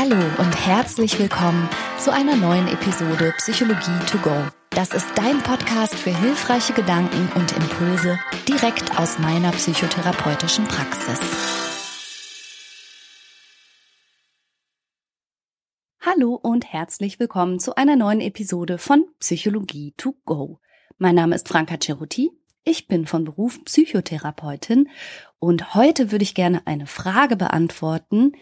Hallo und herzlich willkommen zu einer neuen Episode Psychologie to go. Das ist dein Podcast für hilfreiche Gedanken und Impulse direkt aus meiner psychotherapeutischen Praxis. Hallo und herzlich willkommen zu einer neuen Episode von Psychologie to go. Mein Name ist Franka Ceruti. Ich bin von Beruf Psychotherapeutin und heute würde ich gerne eine Frage beantworten,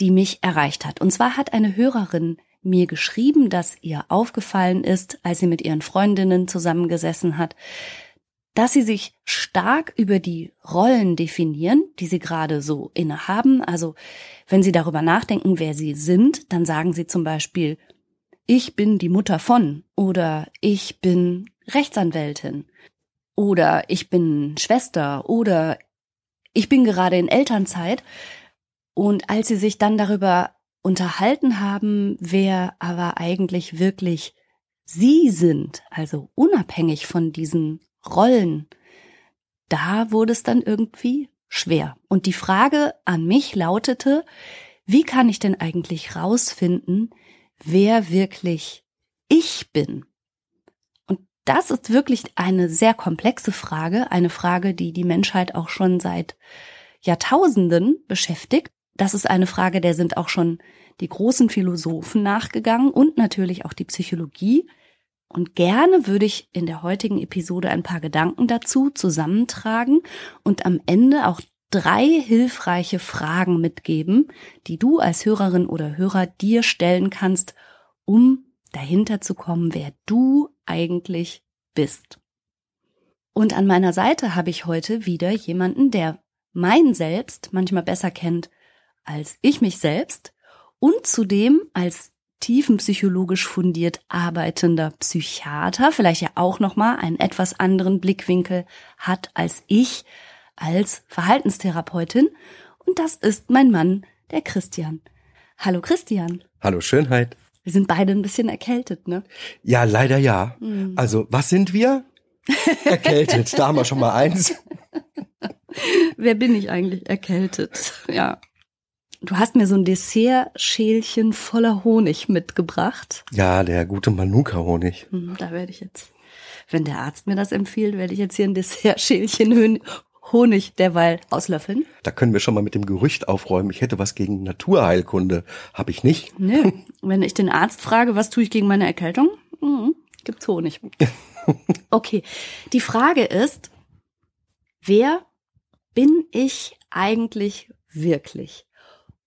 die mich erreicht hat. Und zwar hat eine Hörerin mir geschrieben, dass ihr aufgefallen ist, als sie mit ihren Freundinnen zusammengesessen hat, dass sie sich stark über die Rollen definieren, die sie gerade so innehaben. Also wenn sie darüber nachdenken, wer sie sind, dann sagen sie zum Beispiel, ich bin die Mutter von oder ich bin Rechtsanwältin oder ich bin Schwester oder ich bin gerade in Elternzeit. Und als sie sich dann darüber unterhalten haben, wer aber eigentlich wirklich sie sind, also unabhängig von diesen Rollen, da wurde es dann irgendwie schwer. Und die Frage an mich lautete, wie kann ich denn eigentlich rausfinden, wer wirklich ich bin? Das ist wirklich eine sehr komplexe Frage, eine Frage, die die Menschheit auch schon seit Jahrtausenden beschäftigt. Das ist eine Frage, der sind auch schon die großen Philosophen nachgegangen und natürlich auch die Psychologie. Und gerne würde ich in der heutigen Episode ein paar Gedanken dazu zusammentragen und am Ende auch drei hilfreiche Fragen mitgeben, die du als Hörerin oder Hörer dir stellen kannst, um dahinter zu kommen, wer du eigentlich bist. Und an meiner Seite habe ich heute wieder jemanden, der mein Selbst manchmal besser kennt als ich mich selbst und zudem als tiefenpsychologisch fundiert arbeitender Psychiater vielleicht ja auch noch mal einen etwas anderen Blickwinkel hat als ich als Verhaltenstherapeutin und das ist mein Mann, der Christian. Hallo Christian. Hallo Schönheit. Wir sind beide ein bisschen erkältet, ne? Ja, leider ja. Mhm. Also, was sind wir? Erkältet, da haben wir schon mal eins. Wer bin ich eigentlich erkältet? Ja. Du hast mir so ein Dessertschälchen voller Honig mitgebracht. Ja, der gute Manuka-Honig. Hm, da werde ich jetzt, wenn der Arzt mir das empfiehlt, werde ich jetzt hier ein Dessertschälchen Honig derweil auslöffeln. Da können wir schon mal mit dem Gerücht aufräumen, ich hätte was gegen Naturheilkunde. Habe ich nicht. Nö. Wenn ich den Arzt frage, was tue ich gegen meine Erkältung? Mhm. Gibt's Honig. Okay. Die Frage ist, wer bin ich eigentlich wirklich?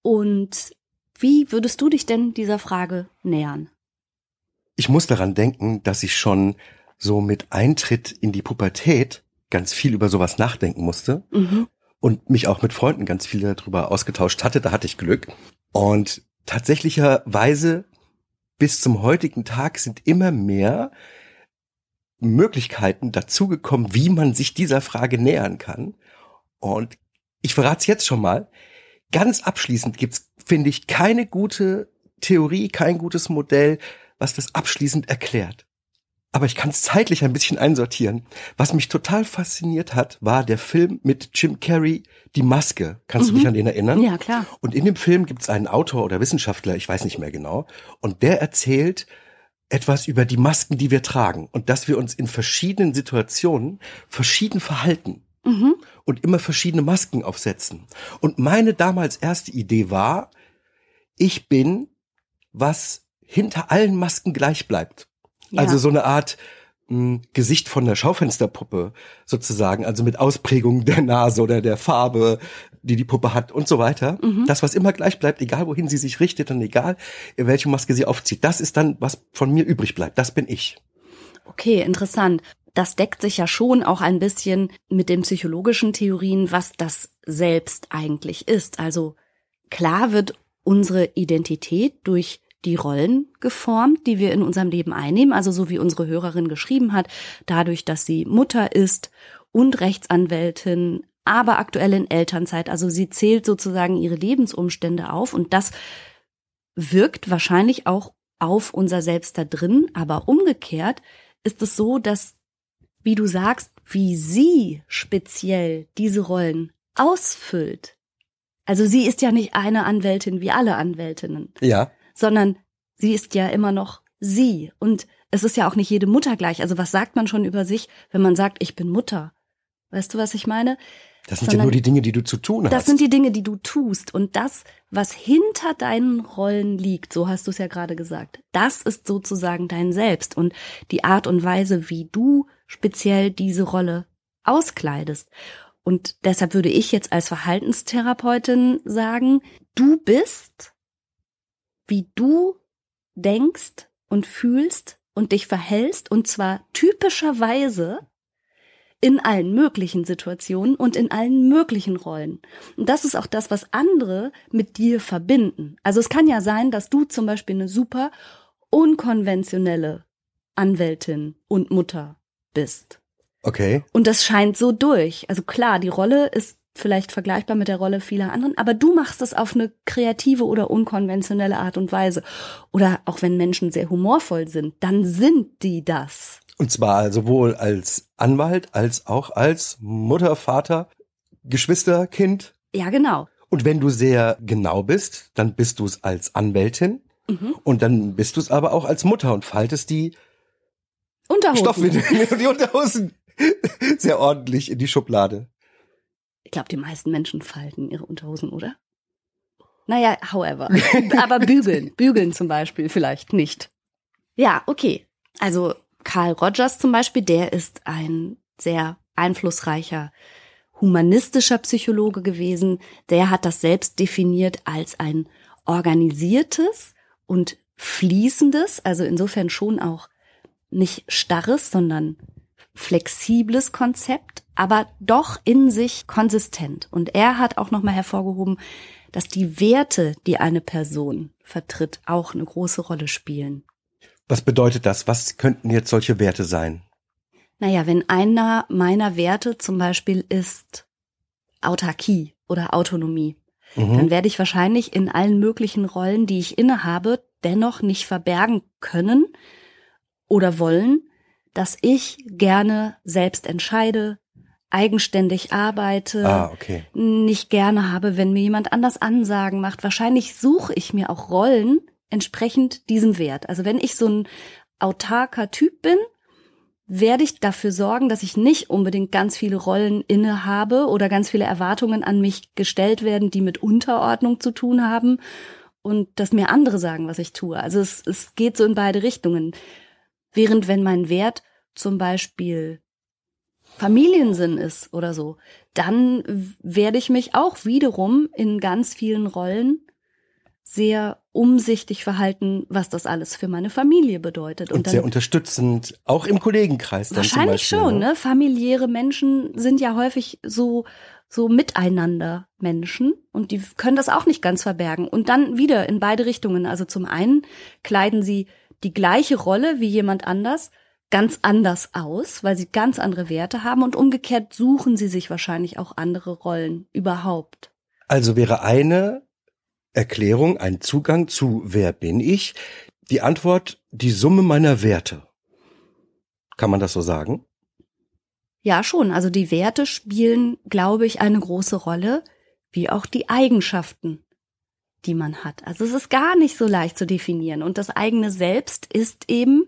Und wie würdest du dich denn dieser Frage nähern? Ich muss daran denken, dass ich schon so mit Eintritt in die Pubertät ganz viel über sowas nachdenken musste mhm. und mich auch mit Freunden ganz viel darüber ausgetauscht hatte. Da hatte ich Glück. Und tatsächlicherweise bis zum heutigen Tag sind immer mehr Möglichkeiten dazugekommen, wie man sich dieser Frage nähern kann. Und ich verrate es jetzt schon mal ganz abschließend gibt's, finde ich, keine gute Theorie, kein gutes Modell, was das abschließend erklärt. Aber ich kann es zeitlich ein bisschen einsortieren. Was mich total fasziniert hat, war der Film mit Jim Carrey, Die Maske. Kannst mhm. du dich an den erinnern? Ja, klar. Und in dem Film gibt's einen Autor oder Wissenschaftler, ich weiß nicht mehr genau, und der erzählt etwas über die Masken, die wir tragen und dass wir uns in verschiedenen Situationen verschieden verhalten mhm. und immer verschiedene Masken aufsetzen. Und meine damals erste Idee war, ich bin, was hinter allen Masken gleich bleibt. Ja. Also so eine Art mh, hm, Gesicht von der Schaufensterpuppe sozusagen, also mit Ausprägung der Nase oder der Farbe, die die Puppe hat und so weiter. Mhm. Das, was immer gleich bleibt, egal wohin sie sich richtet und egal welche Maske sie aufzieht, das ist dann, was von mir übrig bleibt. Das bin ich. Okay, interessant das deckt sich ja schon auch ein bisschen mit den psychologischen Theorien, was das Selbst eigentlich ist. Also klar wird unsere Identität durch die Rollen geformt, die wir in unserem Leben einnehmen, also so wie unsere Hörerin geschrieben hat, dadurch, dass sie Mutter ist und Rechtsanwältin, aber aktuell in Elternzeit, also sie zählt sozusagen ihre Lebensumstände auf und das wirkt wahrscheinlich auch auf unser Selbst da drin, aber umgekehrt ist es so, dass wie du sagst, wie sie speziell diese Rollen ausfüllt, Also sie ist ja nicht eine Anwältin wie alle Anwältinnen. Ja. Sondern sie ist ja immer noch sie. Und es ist ja auch nicht jede Mutter gleich. Also was sagt man schon über sich, wenn man sagt, ich bin Mutter? Weißt du, was ich meine? Das sind Sondern ja nur die Dinge, die du zu tun hast. Das sind die Dinge, die du tust. Und das, was hinter deinen Rollen liegt, so hast du es ja gerade gesagt, das ist sozusagen dein Selbst und die Art und Weise, wie du speziell diese Rolle auskleidest. Und deshalb würde ich jetzt als Verhaltenstherapeutin sagen, du bist, wie du denkst und fühlst und dich verhältst, und zwar typischerweise in allen möglichen Situationen und in allen möglichen Rollen. Und das ist auch das, was andere mit dir verbinden. Also es kann ja sein, dass du zum Beispiel eine super unkonventionelle Anwältin und Mutter bist. Okay. Und das scheint so durch. Also klar, die Rolle ist vielleicht vergleichbar mit der Rolle vieler anderen, aber du machst es auf eine kreative oder unkonventionelle Art und Weise. Oder auch wenn Menschen sehr humorvoll sind, dann sind die das. Und zwar sowohl als Anwalt als auch als Mutter, Vater, Geschwister, Kind. Ja, genau. Und wenn du sehr genau bist, dann bist du es als Anwältin. Mhm. Und dann bist du es aber auch als Mutter und faltest die Unterhosen. Stoffwindeln, die Unterhosen sehr ordentlich in die Schublade. Ich glaube, die meisten Menschen falten ihre Unterhosen, oder? Naja, however. aber bügeln. Bügeln zum Beispiel vielleicht nicht. Ja, okay. Also Carl Rogers zum Beispiel, der ist ein sehr einflussreicher humanistischer Psychologe gewesen. Der hat das selbst definiert als ein organisiertes und fließendes, also insofern schon auch nicht starres, sondern flexibles Konzept, aber doch in sich konsistent. Und er hat auch nochmal hervorgehoben, dass die Werte, die eine Person vertritt, auch eine große Rolle spielen. Was bedeutet das? Was könnten jetzt solche Werte sein? Naja, wenn einer meiner Werte zum Beispiel ist Autarkie oder Autonomie, mhm. dann werde ich wahrscheinlich in allen möglichen Rollen, die ich innehabe, dennoch nicht verbergen können oder wollen, dass ich gerne selbst entscheide, eigenständig arbeite, ah, okay. nicht gerne habe, wenn mir jemand anders Ansagen macht. Wahrscheinlich suche ich mir auch Rollen, entsprechend diesem Wert. Also wenn ich so ein autarker Typ bin, werde ich dafür sorgen, dass ich nicht unbedingt ganz viele Rollen inne habe oder ganz viele Erwartungen an mich gestellt werden, die mit Unterordnung zu tun haben und dass mir andere sagen, was ich tue. Also es, es geht so in beide Richtungen. Während wenn mein Wert zum Beispiel Familiensinn ist oder so, dann werde ich mich auch wiederum in ganz vielen Rollen sehr umsichtig verhalten, was das alles für meine Familie bedeutet. Und, und sehr unterstützend, auch im Kollegenkreis. Dann wahrscheinlich Beispiel, schon, ne? ne? Familiäre Menschen sind ja häufig so so miteinander Menschen und die können das auch nicht ganz verbergen. Und dann wieder in beide Richtungen. Also zum einen kleiden sie die gleiche Rolle wie jemand anders ganz anders aus, weil sie ganz andere Werte haben und umgekehrt suchen sie sich wahrscheinlich auch andere Rollen überhaupt. Also wäre eine Erklärung, ein Zugang zu wer bin ich? Die Antwort, die Summe meiner Werte. Kann man das so sagen? Ja, schon. Also die Werte spielen, glaube ich, eine große Rolle, wie auch die Eigenschaften, die man hat. Also es ist gar nicht so leicht zu definieren. Und das eigene Selbst ist eben,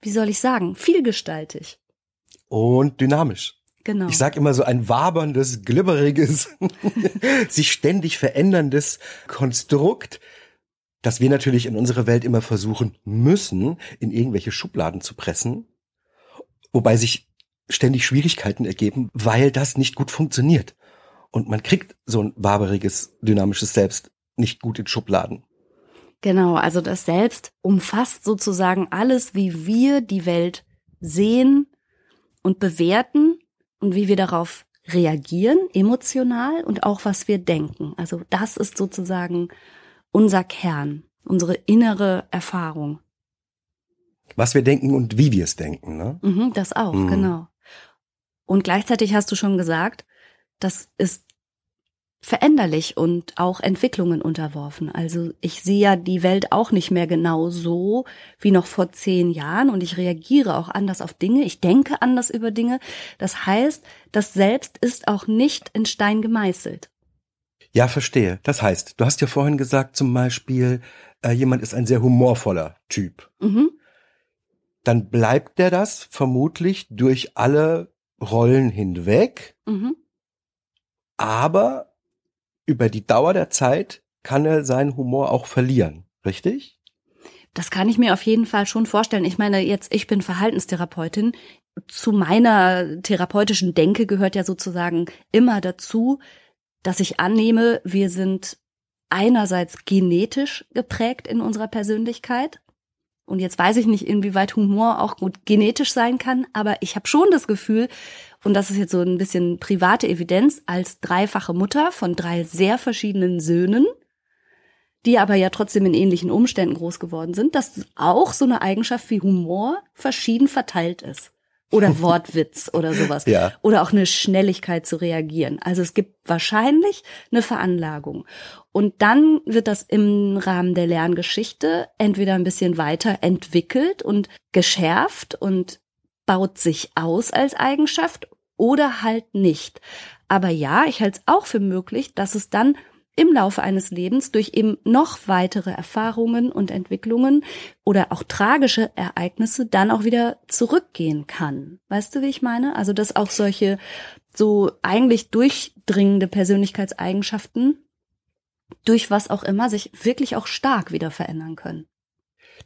wie soll ich sagen, vielgestaltig. Und dynamisch. Genau. Ich sag immer so ein waberndes, glibberiges, sich ständig veränderndes Konstrukt, das wir natürlich in unserer Welt immer versuchen müssen, in irgendwelche Schubladen zu pressen, wobei sich ständig Schwierigkeiten ergeben, weil das nicht gut funktioniert. Und man kriegt so ein waberiges, dynamisches Selbst nicht gut in Schubladen. Genau, also das Selbst umfasst sozusagen alles, wie wir die Welt sehen und bewerten und wie wir darauf reagieren, emotional und auch was wir denken. Also das ist sozusagen unser Kern, unsere innere Erfahrung. Was wir denken und wie wir es denken, ne? Mhm, das auch, mhm. genau. Und gleichzeitig hast du schon gesagt, das ist veränderlich und auch Entwicklungen unterworfen. Also ich sehe ja die Welt auch nicht mehr genau so wie noch vor zehn Jahren und ich reagiere auch anders auf Dinge. Ich denke anders über Dinge. Das heißt, das Selbst ist auch nicht in Stein gemeißelt. Ja, verstehe. Das heißt, du hast ja vorhin gesagt, zum Beispiel, äh, jemand ist ein sehr humorvoller Typ. Mhm. Dann bleibt der das vermutlich durch alle Rollen hinweg, Mhm. aber über die Dauer der Zeit kann er seinen Humor auch verlieren. Richtig? Das kann ich mir auf jeden Fall schon vorstellen. Ich meine, jetzt, ich bin Verhaltenstherapeutin. Zu meiner therapeutischen Denke gehört ja sozusagen immer dazu, dass ich annehme, wir sind einerseits genetisch geprägt in unserer Persönlichkeit. Und jetzt weiß ich nicht, inwieweit Humor auch gut genetisch sein kann, aber ich habe schon das Gefühl, und das ist jetzt so ein bisschen private Evidenz, als dreifache Mutter von drei sehr verschiedenen Söhnen, die aber ja trotzdem in ähnlichen Umständen groß geworden sind, dass auch so eine Eigenschaft wie Humor verschieden verteilt ist. Oder Wortwitz oder sowas. Ja. Oder auch eine Schnelligkeit zu reagieren. Also es gibt wahrscheinlich eine Veranlagung. Und dann wird das im Rahmen der Lerngeschichte entweder ein bisschen weiter entwickelt und geschärft und baut sich aus als Eigenschaft oder halt nicht. Aber ja, ich halte es auch für möglich, dass es dann im Laufe eines Lebens durch eben noch weitere Erfahrungen und Entwicklungen oder auch tragische Ereignisse dann auch wieder zurückgehen kann. Weißt du, wie ich meine? Also, dass auch solche so eigentlich durchdringende Persönlichkeitseigenschaften durch was auch immer sich wirklich auch stark wieder verändern können.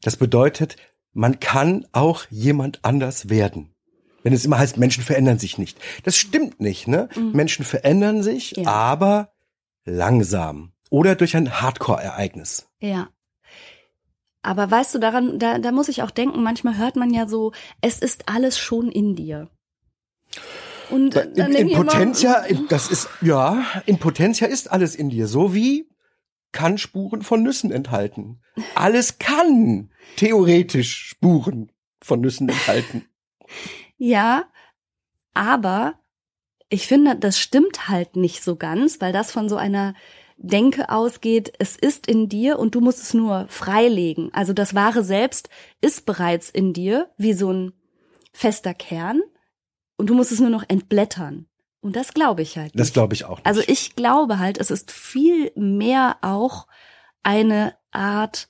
Das bedeutet, man kann auch jemand anders werden. Wenn es immer heißt, Menschen verändern sich nicht. Das stimmt nicht, ne? Menschen verändern sich, Mhm. Ja. aber langsam. Oder durch ein Hardcore-Ereignis. Ja. Aber weißt du, daran, da, da muss ich auch denken, manchmal hört man ja so, es ist alles schon in dir. Und dann In, in Potentia, in, das ist, ja, in Potentia ist alles in dir. So wie kann Spuren von Nüssen enthalten. Alles kann theoretisch Spuren von Nüssen enthalten. Ja, aber ich finde, das stimmt halt nicht so ganz, weil das von so einer Denke ausgeht, es ist in dir und du musst es nur freilegen. Also das wahre Selbst ist bereits in dir, wie so ein fester Kern und du musst es nur noch entblättern. Und das glaube ich halt nicht. Das glaube ich auch nicht. Also ich glaube halt, es ist viel mehr auch eine Art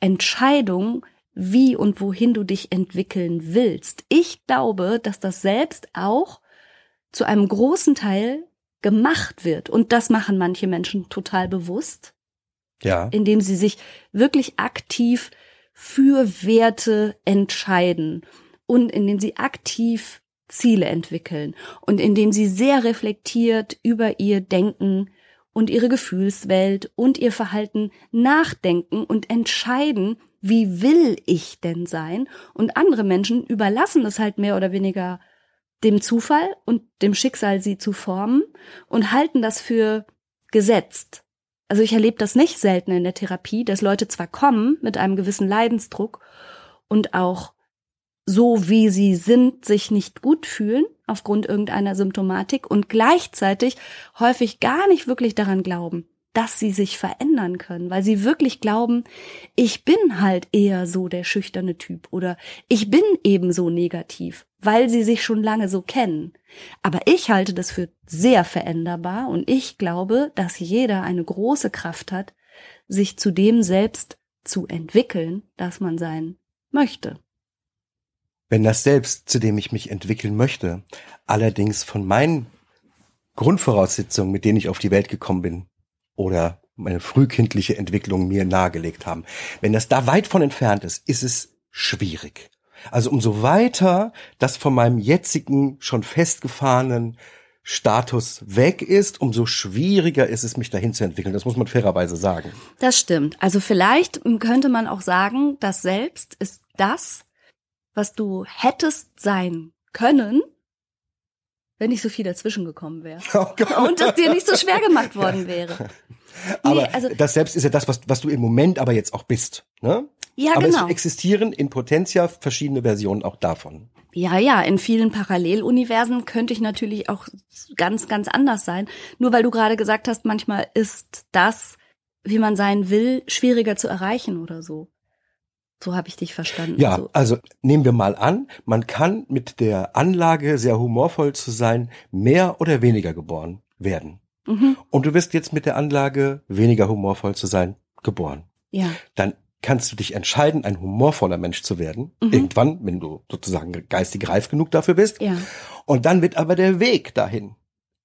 Entscheidung, wie und wohin du dich entwickeln willst. Ich glaube, dass das selbst auch zu einem großen Teil gemacht wird. Und das machen manche Menschen total bewusst, ja. indem sie sich wirklich aktiv für Werte entscheiden und indem sie aktiv Ziele entwickeln und indem sie sehr reflektiert über ihr Denken und ihre Gefühlswelt und ihr Verhalten nachdenken und entscheiden, wie will ich denn sein? Und andere Menschen überlassen es halt mehr oder weniger dem Zufall und dem Schicksal, sie zu formen und halten das für gesetzt. Also ich erlebe das nicht selten in der Therapie, dass Leute zwar kommen mit einem gewissen Leidensdruck und auch so wie sie sind, sich nicht gut fühlen aufgrund irgendeiner Symptomatik und gleichzeitig häufig gar nicht wirklich daran glauben, dass sie sich verändern können, weil sie wirklich glauben, ich bin halt eher so der schüchterne Typ oder ich bin ebenso negativ, weil sie sich schon lange so kennen. Aber ich halte das für sehr veränderbar und ich glaube, dass jeder eine große Kraft hat, sich zu dem selbst zu entwickeln, das man sein möchte. Wenn das Selbst, zu dem ich mich entwickeln möchte, allerdings von meinen Grundvoraussetzungen, mit denen ich auf die Welt gekommen bin, oder meine frühkindliche Entwicklung mir nahegelegt haben, wenn das da weit von entfernt ist, ist es schwierig. Also umso weiter das von meinem jetzigen, schon festgefahrenen Status weg ist, umso schwieriger ist es, mich dahin zu entwickeln. Das muss man fairerweise sagen. Das stimmt. Also vielleicht könnte man auch sagen, das Selbst ist das, was du hättest sein können, wenn nicht so viel dazwischen gekommen wäre. Und es dir nicht so schwer gemacht worden wäre. aber also- das Selbst ist ja das, was, was du im Moment aber jetzt auch bist. Ne? Ja, aber genau. es existieren in Potentia verschiedene Versionen auch davon. Ja, ja, in vielen Paralleluniversen könnte ich natürlich auch ganz, ganz anders sein. Nur weil du gerade gesagt hast, manchmal ist das, wie man sein will, schwieriger zu erreichen oder so. So habe ich dich verstanden. Ja, So. also nehmen wir mal an, man kann mit der Anlage, sehr humorvoll zu sein, mehr oder weniger geboren werden. Mhm. Und du wirst jetzt mit der Anlage, weniger humorvoll zu sein, geboren. Ja. Dann kannst du dich entscheiden, ein humorvoller Mensch zu werden. Mhm. Irgendwann, wenn du sozusagen geistig reif genug dafür bist. Ja. Und dann wird aber der Weg dahin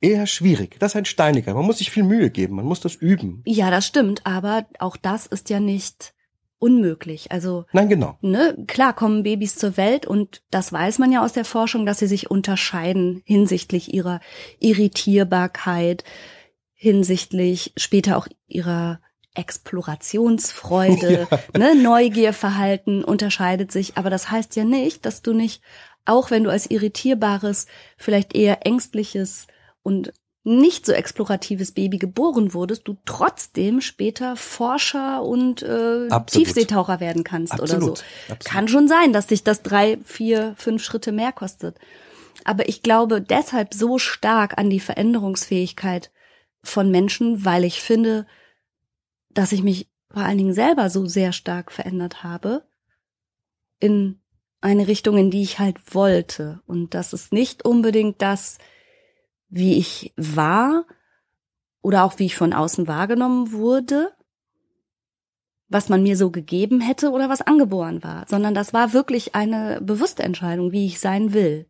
eher schwierig. Das ist ein steiniger. Man muss sich viel Mühe geben. Man muss das üben. Ja, das stimmt, aber auch das ist ja nicht unmöglich. Also Nein, genau. ne, klar kommen Babys zur Welt und das weiß man ja aus der Forschung, dass sie sich unterscheiden hinsichtlich ihrer Irritierbarkeit, hinsichtlich später auch ihrer Explorationsfreude, ne, Neugierverhalten unterscheidet sich, aber das heißt ja nicht, dass du nicht, auch wenn du als irritierbares, vielleicht eher ängstliches und nicht so exploratives Baby geboren wurdest, du trotzdem später Forscher und äh, Absolut. Tiefseetaucher werden kannst oder so. Absolut. Absolut. Kann schon sein, dass dich das drei, vier, fünf Schritte mehr kostet. Aber ich glaube deshalb so stark an die Veränderungsfähigkeit von Menschen, weil ich finde, dass ich mich vor allen Dingen selber so sehr stark verändert habe in eine Richtung, in die ich halt wollte. Und das ist nicht unbedingt das, wie ich war oder auch wie ich von außen wahrgenommen wurde, was man mir so gegeben hätte oder was angeboren war, sondern das war wirklich eine bewusste Entscheidung, wie ich sein will.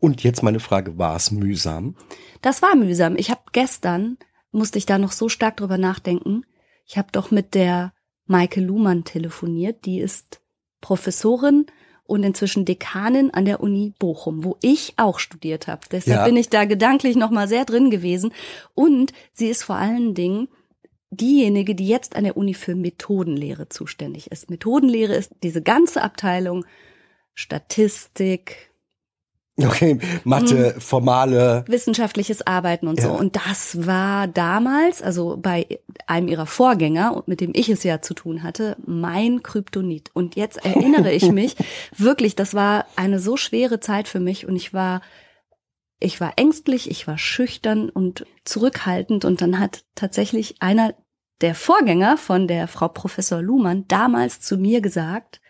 Und jetzt meine Frage, war es mühsam? Das war mühsam. Ich habe gestern, musste ich da noch so stark drüber nachdenken, ich habe doch mit der Maike Luhmann telefoniert, die ist Professorin und inzwischen Dekanin an der Uni Bochum, wo ich auch studiert habe. Deshalb Ja. bin ich da gedanklich noch mal sehr drin gewesen und sie ist vor allen Dingen diejenige, die jetzt an der Uni für Methodenlehre zuständig ist. Methodenlehre ist diese ganze Abteilung Statistik, Okay, Mathe, formale. wissenschaftliches Arbeiten und so. Ja. Und das war damals, also bei einem ihrer Vorgänger, mit dem ich es ja zu tun hatte, mein Kryptonit. Und jetzt erinnere ich mich wirklich, das war eine so schwere Zeit für mich und ich war, ich war ängstlich, ich war schüchtern und zurückhaltend und dann hat tatsächlich einer der Vorgänger von der Frau Professor Luhmann damals zu mir gesagt,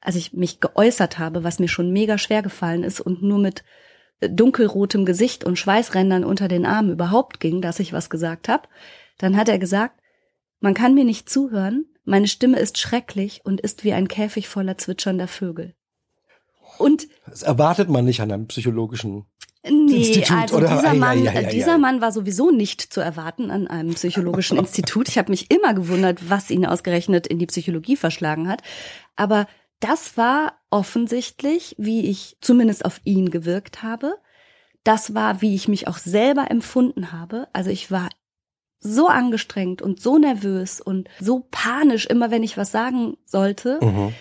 als ich mich geäußert habe, was mir schon mega schwer gefallen ist und nur mit dunkelrotem Gesicht und Schweißrändern unter den Armen überhaupt ging, dass ich was gesagt habe, dann hat er gesagt, man kann mir nicht zuhören, meine Stimme ist schrecklich und ist wie ein Käfig voller zwitschernder Vögel. Und Das erwartet man nicht an einem psychologischen. nee, Institut, also oder? dieser Mann, ei, äh, ei, dieser. Mann war sowieso nicht zu erwarten an einem psychologischen Institut. Ich habe mich immer gewundert, was ihn ausgerechnet in die Psychologie verschlagen hat. Aber das war offensichtlich, wie ich zumindest auf ihn gewirkt habe. Das war, wie ich mich auch selber empfunden habe. Also ich war so angestrengt und so nervös und so panisch, immer wenn ich was sagen sollte, Mhm.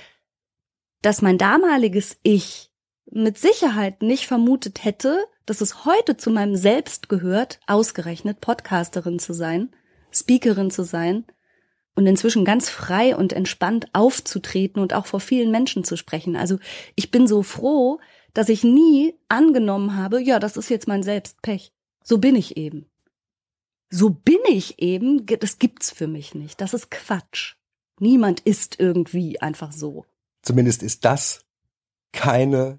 dass mein damaliges Ich mit Sicherheit nicht vermutet hätte, dass es heute zu meinem Selbst gehört, ausgerechnet Podcasterin zu sein, Speakerin zu sein und inzwischen ganz frei und entspannt aufzutreten und auch vor vielen Menschen zu sprechen. Also ich bin so froh, dass ich nie angenommen habe, ja, das ist jetzt mein Selbstpech. So bin ich eben. So bin ich eben, das gibt's für mich nicht. Das ist Quatsch. Niemand ist irgendwie einfach so. Zumindest ist das keine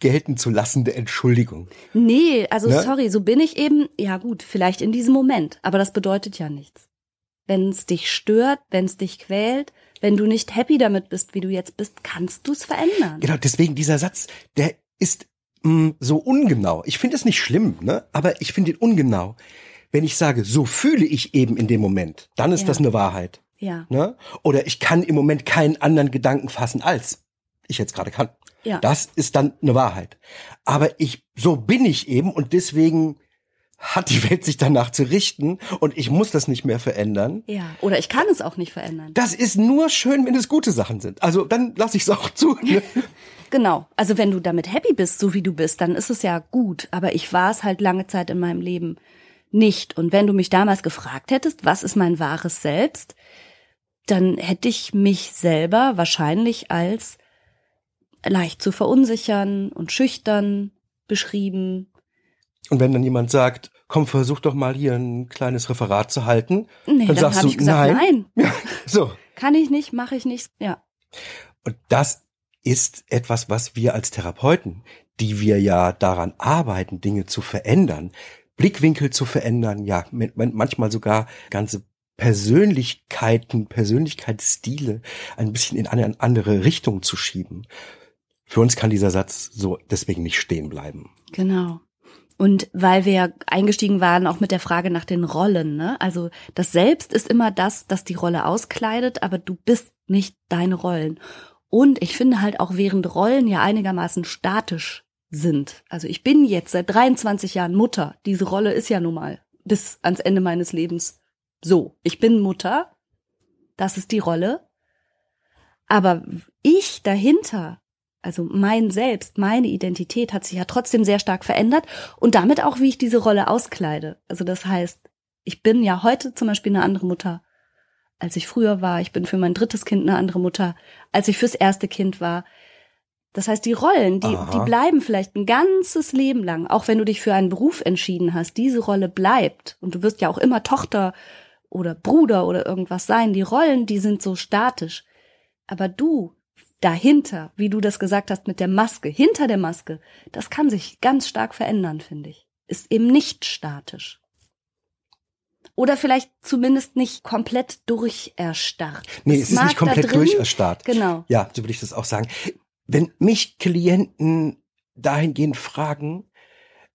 geltend zu lassende Entschuldigung. Nee, also Ne? sorry, so bin ich eben. Ja gut, vielleicht in diesem Moment, aber das bedeutet ja nichts. Wenn es dich stört, wenn es dich quält, wenn du nicht happy damit bist, wie du jetzt bist, kannst du es verändern. Genau, deswegen dieser Satz, der ist mh, so ungenau. Ich finde es nicht schlimm, ne? Aber ich finde ihn ungenau. Wenn ich sage, so fühle ich eben in dem Moment, dann ist Ja. das eine Wahrheit. Ja, Ne? Oder ich kann im Moment keinen anderen Gedanken fassen, als ich jetzt gerade kann. ja. Das ist dann eine Wahrheit. Aber ich, so bin ich eben und deswegen hat die Welt sich danach zu richten und ich muss das nicht mehr verändern. ja. Oder ich kann es auch nicht verändern. Das ist nur schön, wenn es gute Sachen sind. Also dann lasse ich es auch zu. Ne? Genau. Also wenn du damit happy bist, so wie du bist, dann ist es ja gut. Aber ich war es halt lange Zeit in meinem Leben nicht. Und wenn du mich damals gefragt hättest, was ist mein wahres Selbst, dann hätte ich mich selber wahrscheinlich als leicht zu verunsichern und schüchtern beschrieben. Und wenn dann jemand sagt, komm, versuch doch mal hier ein kleines Referat zu halten, Nee, dann, dann, sagst du ich gesagt, nein. nein, So. kann ich nicht, mache ich nicht. Ja. Und das ist etwas, was wir als Therapeuten, die wir ja daran arbeiten, Dinge zu verändern, Blickwinkel zu verändern, ja, manchmal sogar ganze Persönlichkeiten, Persönlichkeitsstile ein bisschen in eine andere Richtung zu schieben. Für uns kann dieser Satz so deswegen nicht stehen bleiben. Genau. Und weil wir ja eingestiegen waren, auch mit der Frage nach den Rollen, ne? Also das Selbst ist immer das, das die Rolle auskleidet, aber du bist nicht deine Rollen. Und ich finde halt auch, während Rollen ja einigermaßen statisch sind. Also ich bin jetzt seit 23 Jahren Mutter. Diese Rolle ist ja nun mal bis ans Ende meines Lebens so. Ich bin Mutter. Das ist die Rolle. Aber ich dahinter, also mein Selbst, meine Identität hat sich ja trotzdem sehr stark verändert und damit auch, wie ich diese Rolle auskleide. Also das heißt, ich bin ja heute zum Beispiel eine andere Mutter, als ich früher war. Ich bin für mein drittes Kind eine andere Mutter, als ich fürs erste Kind war. Das heißt, die Rollen, die, die bleiben vielleicht ein ganzes Leben lang, auch wenn du dich für einen Beruf entschieden hast, diese Rolle bleibt. Und du wirst ja auch immer Tochter oder Bruder oder irgendwas sein. Die Rollen, die sind so statisch. Aber du dahinter, wie du das gesagt hast mit der Maske, hinter der Maske, das kann sich ganz stark verändern, finde ich. Ist eben nicht statisch. Oder vielleicht zumindest nicht komplett durcherstarrt. Nee, es, es ist nicht komplett durcherstarrt. Genau. Ja, so würde ich das auch sagen. Wenn mich Klienten dahingehend fragen,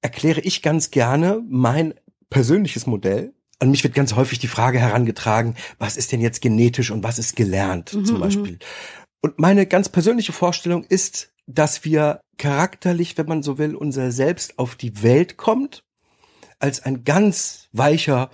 erkläre ich ganz gerne mein persönliches Modell. An mich wird ganz häufig die Frage herangetragen, was ist denn jetzt genetisch und was ist gelernt mhm, zum mhm. Und meine ganz persönliche Vorstellung ist, dass wir charakterlich, wenn man so will, unser Selbst auf die Welt kommt, als ein ganz weicher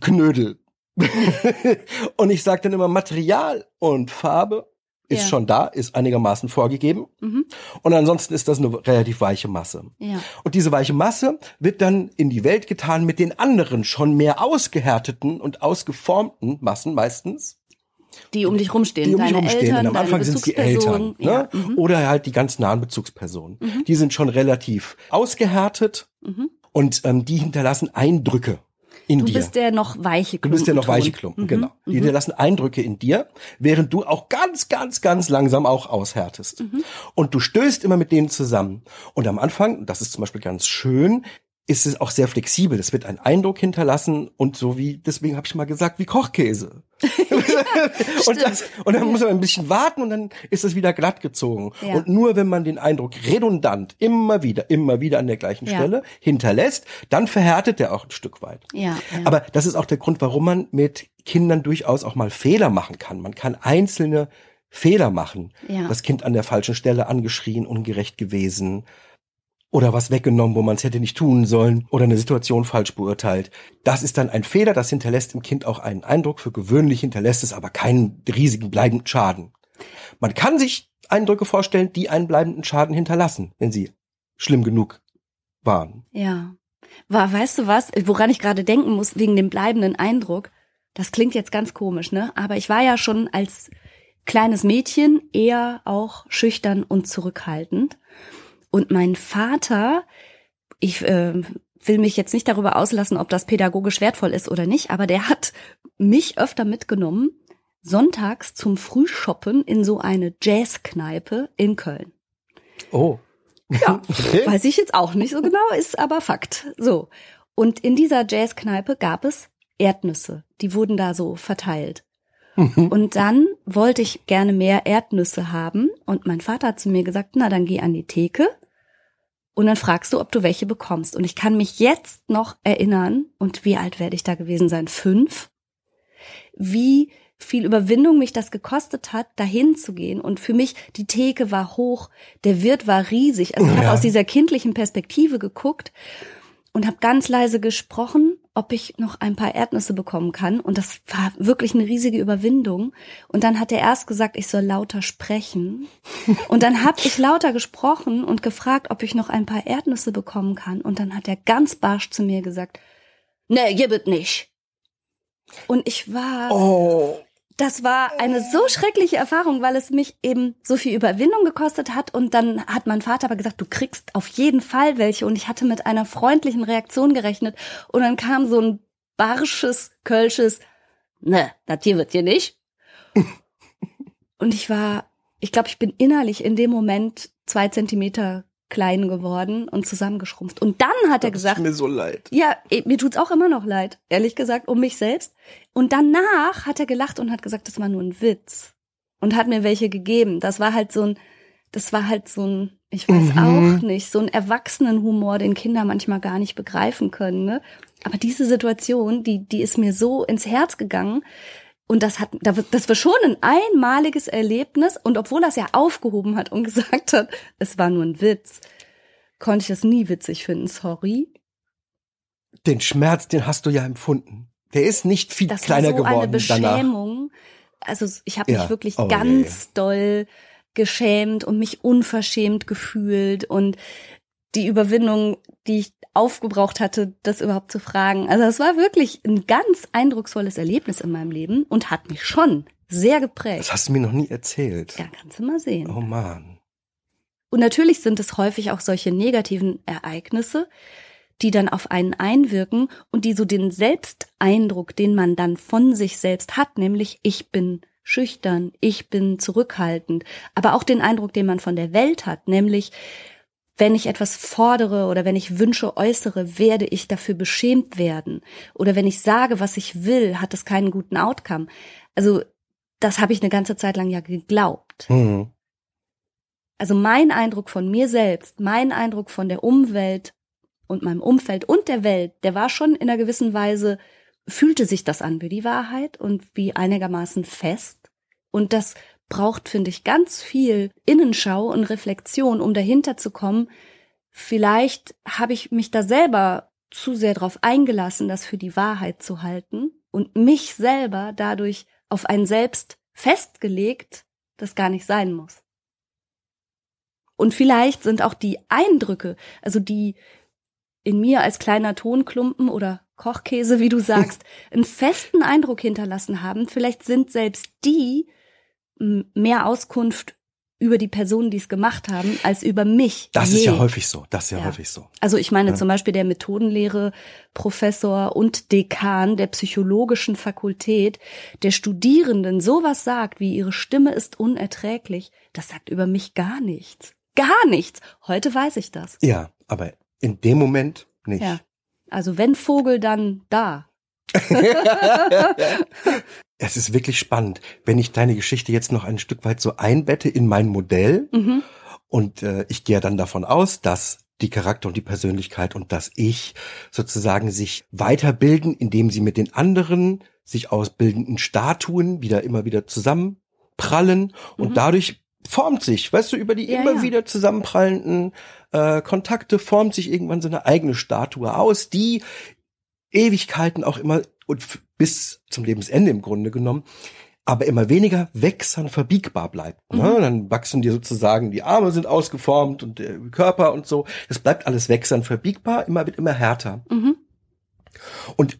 Knödel. und ich sage dann immer Material und Farbe ist ja. schon da, ist einigermaßen vorgegeben. Mhm. Und ansonsten ist das eine relativ weiche Masse. Ja. Und diese weiche Masse wird dann in die Welt getan mit den anderen schon mehr ausgehärteten und ausgeformten Massen meistens. Die um dich rumstehen. Die um dich rumstehen. Eltern, am Anfang sind es die Eltern. Ne? Ja. Mhm. Oder halt die ganz nahen Bezugspersonen. Mhm. Die sind schon relativ ausgehärtet mhm. und ähm, die hinterlassen Eindrücke in du dir. Du bist der noch weiche Klumpen. Du bist der noch weiche Klumpen, mhm. genau. Die mhm. hinterlassen Eindrücke in dir, während du auch ganz, ganz, ganz langsam auch aushärtest. Mhm. Und du stößt immer mit denen zusammen. Und am Anfang, das ist zum Beispiel ganz schön, ist es auch sehr flexibel. Es wird ein Eindruck hinterlassen und so wie, deswegen habe ich mal gesagt, wie Kochkäse. und, das, und dann muss man ein bisschen warten und dann ist es wieder glatt gezogen. Ja. Und nur wenn man den Eindruck redundant immer wieder, immer wieder an der gleichen ja. Stelle hinterlässt, dann verhärtet der auch ein Stück weit. Ja, Aber das ist auch der Grund, warum man mit Kindern durchaus auch mal Fehler machen kann. Man kann einzelne Fehler machen. Das Kind an der falschen Stelle angeschrien, ungerecht gewesen oder was weggenommen, wo man es hätte nicht tun sollen oder eine Situation falsch beurteilt. Das ist dann ein Fehler, das hinterlässt im Kind auch einen Eindruck. Für gewöhnlich hinterlässt es aber keinen riesigen bleibenden Schaden. Man kann sich Eindrücke vorstellen, die einen bleibenden Schaden hinterlassen, wenn sie schlimm genug waren. Ja. War, weißt du was, woran ich gerade denken muss, wegen dem bleibenden Eindruck? Das klingt jetzt ganz komisch, ne? Aber ich war ja schon als kleines Mädchen eher auch schüchtern und zurückhaltend. Und mein Vater, ich äh, will mich jetzt nicht darüber auslassen, ob das pädagogisch wertvoll ist oder nicht, aber der hat mich öfter mitgenommen, sonntags zum Frühshoppen in so eine Jazzkneipe in Köln. Oh. Ja, okay. weiß ich jetzt auch nicht so genau, ist aber Fakt. So. Und in dieser Jazzkneipe gab es Erdnüsse. Die wurden da so verteilt. Mhm. Und dann wollte ich gerne mehr Erdnüsse haben. Und mein Vater hat zu mir gesagt, na, dann geh an die Theke und dann fragst du, ob du welche bekommst. Und ich kann mich jetzt noch erinnern, und wie alt werde ich da gewesen sein? Fünf? Wie viel Überwindung mich das gekostet hat, dahin zu gehen. Und für mich, die Theke war hoch, der Wirt war riesig. Also ich ja. habe aus dieser kindlichen Perspektive geguckt und habe ganz leise gesprochen ob ich noch ein paar Erdnüsse bekommen kann. Und das war wirklich eine riesige Überwindung. Und dann hat er erst gesagt, ich soll lauter sprechen. Und dann habe ich lauter gesprochen und gefragt, ob ich noch ein paar Erdnüsse bekommen kann. Und dann hat er ganz barsch zu mir gesagt, nee, gib es nicht. Und ich war, oh das war eine so schreckliche Erfahrung, weil es mich eben so viel Überwindung gekostet hat. Und dann hat mein Vater aber gesagt, du kriegst auf jeden Fall welche. Und ich hatte mit einer freundlichen Reaktion gerechnet. Und dann kam so ein barsches, kölsches, ne, das hier wird hier nicht. und ich war, ich glaube, ich bin innerlich in dem Moment zwei Zentimeter klein geworden und zusammengeschrumpft. Und dann hat er Das gesagt, tut mir so leid. ja, eh, mir tut's auch immer noch leid, ehrlich gesagt, um mich selbst. Und danach hat er gelacht und hat gesagt, das war nur ein Witz. Und hat mir welche gegeben. Das war halt so ein, das war halt so ein, ich weiß Mhm. auch nicht, so ein Erwachsenenhumor, den Kinder manchmal gar nicht begreifen können, ne? Aber diese Situation, die, die ist mir so ins Herz gegangen. Und das hat, das war schon ein einmaliges Erlebnis. Und obwohl er es ja aufgehoben hat und gesagt hat, es war nur ein Witz, konnte ich das nie witzig finden. Sorry. Den Schmerz, den hast du ja empfunden. Der ist nicht viel Das kleiner war so geworden eine danach. Beschämung. Also ich habe mich Ja. wirklich Oh, ganz doll geschämt und mich unverschämt gefühlt und die Überwindung, die ich aufgebraucht hatte, das überhaupt zu fragen. Also es war wirklich ein ganz eindrucksvolles Erlebnis in meinem Leben und hat mich schon sehr geprägt. Das hast du mir noch nie erzählt. Ja, kannst du mal sehen. Oh man. Und natürlich sind es häufig auch solche negativen Ereignisse, die dann auf einen einwirken und die so den Selbsteindruck, den man dann von sich selbst hat, nämlich ich bin schüchtern, ich bin zurückhaltend, aber auch den Eindruck, den man von der Welt hat, nämlich wenn ich etwas fordere oder wenn ich Wünsche äußere, werde ich dafür beschämt werden. Oder wenn ich sage, was ich will, hat es keinen guten Outcome. Also das habe ich eine ganze Zeit lang ja geglaubt. Hm. Also mein Eindruck von mir selbst, mein Eindruck von der Umwelt und meinem Umfeld und der Welt, der war schon in einer gewissen Weise, fühlte sich das an wie die Wahrheit und wie einigermaßen fest. Und das braucht, finde ich, ganz viel Innenschau und Reflexion, um dahinter zu kommen. Vielleicht habe ich mich da selber zu sehr darauf eingelassen, das für die Wahrheit zu halten und mich selber dadurch auf ein Selbst festgelegt, das gar nicht sein muss. Und vielleicht sind auch die Eindrücke, also die in mir als kleiner Tonklumpen oder Kochkäse, wie du sagst, einen festen Eindruck hinterlassen haben. Vielleicht sind selbst die mehr Auskunft über die Personen, die es gemacht haben, als über mich. Das je. ist ja häufig so. Das ist ja, Ja. häufig so. Also ich meine Ja. zum Beispiel der Methodenlehre Professor und Dekan der psychologischen Fakultät, der Studierenden sowas sagt, wie ihre Stimme ist unerträglich, das sagt über mich gar nichts. Gar nichts. Heute weiß ich das. Ja, aber in dem Moment nicht. Ja. Also wenn Vogel, dann da. Es ist wirklich spannend, wenn ich deine Geschichte jetzt noch ein Stück weit so einbette in mein Modell Mhm. und äh, ich gehe dann davon aus, dass die Charakter und die Persönlichkeit und das Ich sozusagen sich weiterbilden, indem sie mit den anderen sich ausbildenden Statuen wieder immer wieder zusammenprallen und Mhm. dadurch formt sich, weißt du, über die Ja, immer ja. wieder zusammenprallenden äh, Kontakte formt sich irgendwann so eine eigene Statue aus, die Ewigkeiten auch immer und bis zum Lebensende im Grunde genommen, aber immer weniger wächsern verbiegbar bleibt. Ne? Mhm. Dann wachsen dir sozusagen die Arme sind ausgeformt und der Körper und so. Das bleibt alles wächsern verbiegbar, immer wird immer härter. Mhm. Und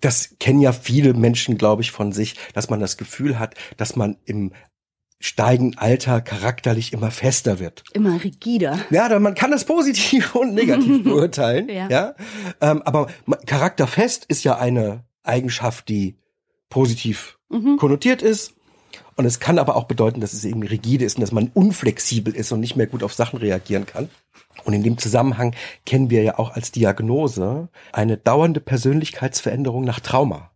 das kennen ja viele Menschen, glaube ich, von sich, dass man das Gefühl hat, dass man im steigenden Alter charakterlich immer fester wird. Immer rigider. Ja, man kann das positiv und negativ beurteilen. Ja. ja. Ähm, aber charakterfest ist ja eine Eigenschaft, die positiv Mhm. konnotiert ist. Und es kann aber auch bedeuten, dass es eben rigide ist und dass man unflexibel ist und nicht mehr gut auf Sachen reagieren kann. Und in dem Zusammenhang kennen wir ja auch als Diagnose eine dauernde Persönlichkeitsveränderung nach Trauma.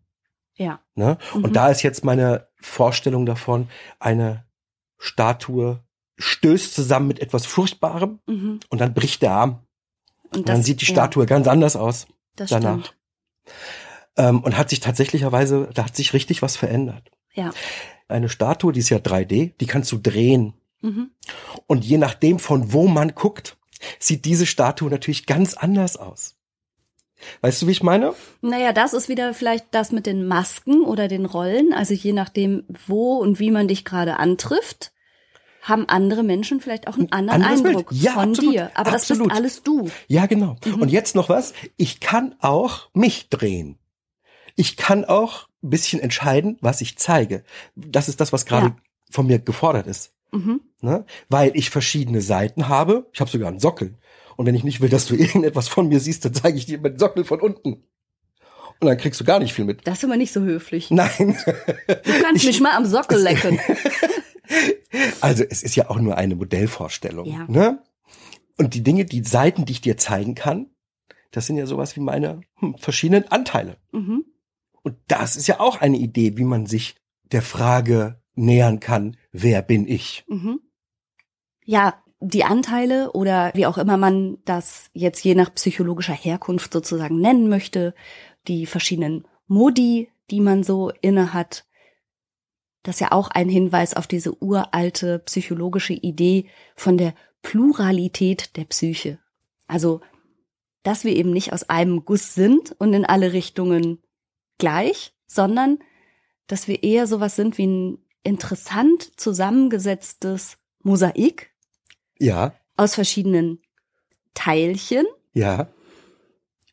Ja. Ne? Mhm. Und da ist jetzt meine Vorstellung davon, eine Statue stößt zusammen mit etwas Furchtbarem Mhm. und dann bricht der Arm. Und Und dann das- sieht die ja, Statue ganz anders aus das danach. Stimmt. Ähm, und hat sich tatsächlicherweise, da hat sich richtig was verändert. Ja. Eine Statue, die ist ja 3D, die kannst du drehen. Mhm. Und je nachdem, von wo man guckt, sieht diese Statue natürlich ganz anders aus. Weißt du, wie ich meine? Naja, das ist wieder vielleicht das mit den Masken oder den Rollen. Also je nachdem, wo und wie man dich gerade antrifft, haben andere Menschen vielleicht auch einen anderen anderes. Eindruck Ja, von absolut. dir. Aber das Absolut. bist alles du. Ja, genau. Mhm. Und jetzt noch was. Ich kann auch mich drehen. Ich kann auch ein bisschen entscheiden, was ich zeige. Das ist das, was gerade Ja. von mir gefordert ist. Mhm. Ne? Weil ich verschiedene Seiten habe. Ich habe sogar einen Sockel. Und wenn ich nicht will, dass du irgendetwas von mir siehst, dann zeige ich dir den Sockel von unten. Und dann kriegst du gar nicht viel mit. Das ist aber nicht so höflich. Nein. Du kannst mich mal am Sockel lecken. Also es ist ja auch nur eine Modellvorstellung. Ja. Ne? Und die Dinge, die Seiten, die ich dir zeigen kann, das sind ja sowas wie meine hm, verschiedenen Anteile. Mhm. Und das ist ja auch eine Idee, wie man sich der Frage nähern kann, wer bin ich? Mhm. Ja, die Anteile oder wie auch immer man das jetzt je nach psychologischer Herkunft sozusagen nennen möchte, die verschiedenen Modi, die man so inne hat, das ist ja auch ein Hinweis auf diese uralte psychologische Idee von der Pluralität der Psyche. Also, dass wir eben nicht aus einem Guss sind und in alle Richtungen gleich, sondern dass wir eher sowas sind wie ein interessant zusammengesetztes Mosaik Ja, aus verschiedenen Teilchen. ja,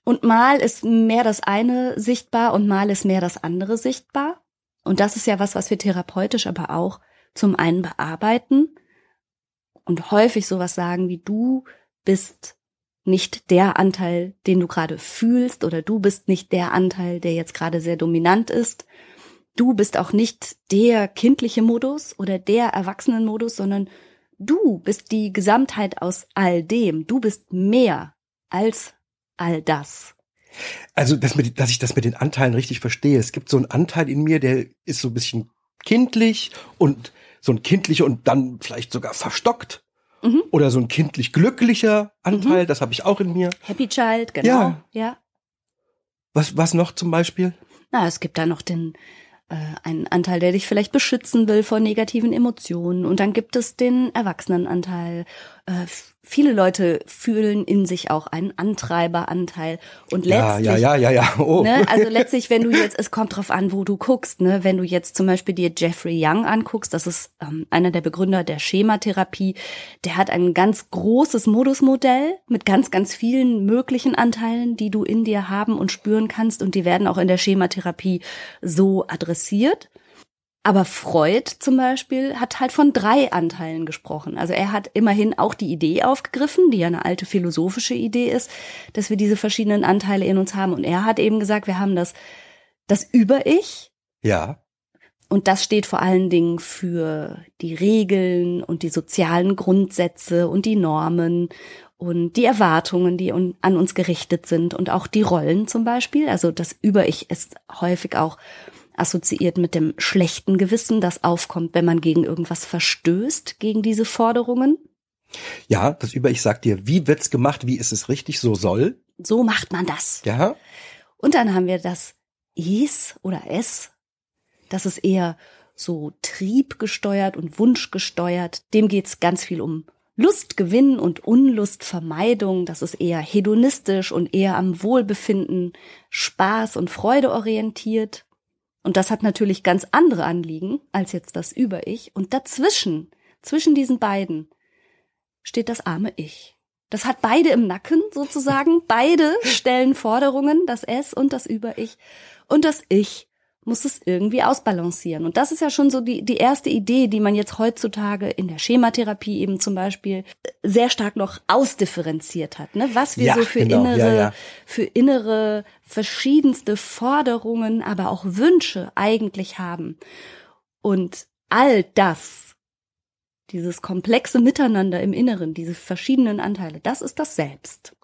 Und mal ist mehr das eine sichtbar und mal ist mehr das andere sichtbar. Und das ist ja was, was wir therapeutisch aber auch zum einen bearbeiten und häufig sowas sagen wie du bist nicht der Anteil, den du gerade fühlst oder du bist nicht der Anteil, der jetzt gerade sehr dominant ist. Du bist auch nicht der kindliche Modus oder der Erwachsenenmodus, sondern du bist die Gesamtheit aus all dem. Du bist mehr als all das. Also, dass, mit, dass ich das mit den Anteilen richtig verstehe. Es gibt so einen Anteil in mir, der ist so ein bisschen kindlich und so ein kindlicher und dann vielleicht sogar verstockt. Mhm. Oder so ein kindlich glücklicher Anteil, das habe ich auch in mir. Happy Child, genau. Ja. ja. Was, was noch zum Beispiel? Na, es gibt da noch den äh, einen Anteil, der dich vielleicht beschützen will vor negativen Emotionen. Und dann gibt es den Erwachsenenanteil. Äh, viele Leute fühlen in sich auch einen Antreiberanteil. Und Ja, letztlich ja, ja, ja, ja. Oh. Ne? Also letztlich, wenn du jetzt, es kommt drauf an, wo du guckst, ne? Wenn du jetzt zum Beispiel dir Jeffrey Young anguckst, das ist ähm, einer der Begründer der Schematherapie, der hat ein ganz großes Modusmodell mit ganz, ganz vielen möglichen Anteilen, die du in dir haben und spüren kannst und die werden auch in der Schematherapie so adressiert. Aber Freud zum Beispiel hat halt von drei Anteilen gesprochen. Also er hat immerhin auch die Idee aufgegriffen, die ja eine alte philosophische Idee ist, dass wir diese verschiedenen Anteile in uns haben. Und er hat eben gesagt, wir haben das, das Über-Ich. Ja, Und das steht vor allen Dingen für die Regeln und die sozialen Grundsätze und die Normen und die Erwartungen, die un- an uns gerichtet sind und auch die Rollen zum Beispiel. Also das Über-Ich ist häufig auch assoziiert mit dem schlechten Gewissen, das aufkommt, wenn man gegen irgendwas verstößt, gegen diese Forderungen. ja, das über ich sag dir, wie wird's gemacht, wie ist es richtig, so soll. So macht man das. Ja, Und dann haben wir das Is oder S. Das ist eher so triebgesteuert und wunschgesteuert. Dem geht's ganz viel um Lustgewinn und Unlustvermeidung. Das ist eher hedonistisch und eher am Wohlbefinden, Spaß und Freude orientiert. Und das hat natürlich ganz andere Anliegen als jetzt das Über-Ich. Und dazwischen, zwischen diesen beiden, steht das arme Ich. Das hat beide im Nacken sozusagen. Beide stellen Forderungen, das S und das Über-Ich. Und das Ich muss es irgendwie ausbalancieren. Und das ist ja schon so die, die erste Idee, die man jetzt heutzutage in der Schematherapie eben zum Beispiel sehr stark noch ausdifferenziert hat. Ne? Was wir Ja, so für genau. Ja, innere, ja. für innere verschiedenste Forderungen, aber auch Wünsche eigentlich haben. Und all das, dieses komplexe Miteinander im Inneren, diese verschiedenen Anteile, das ist das Selbst.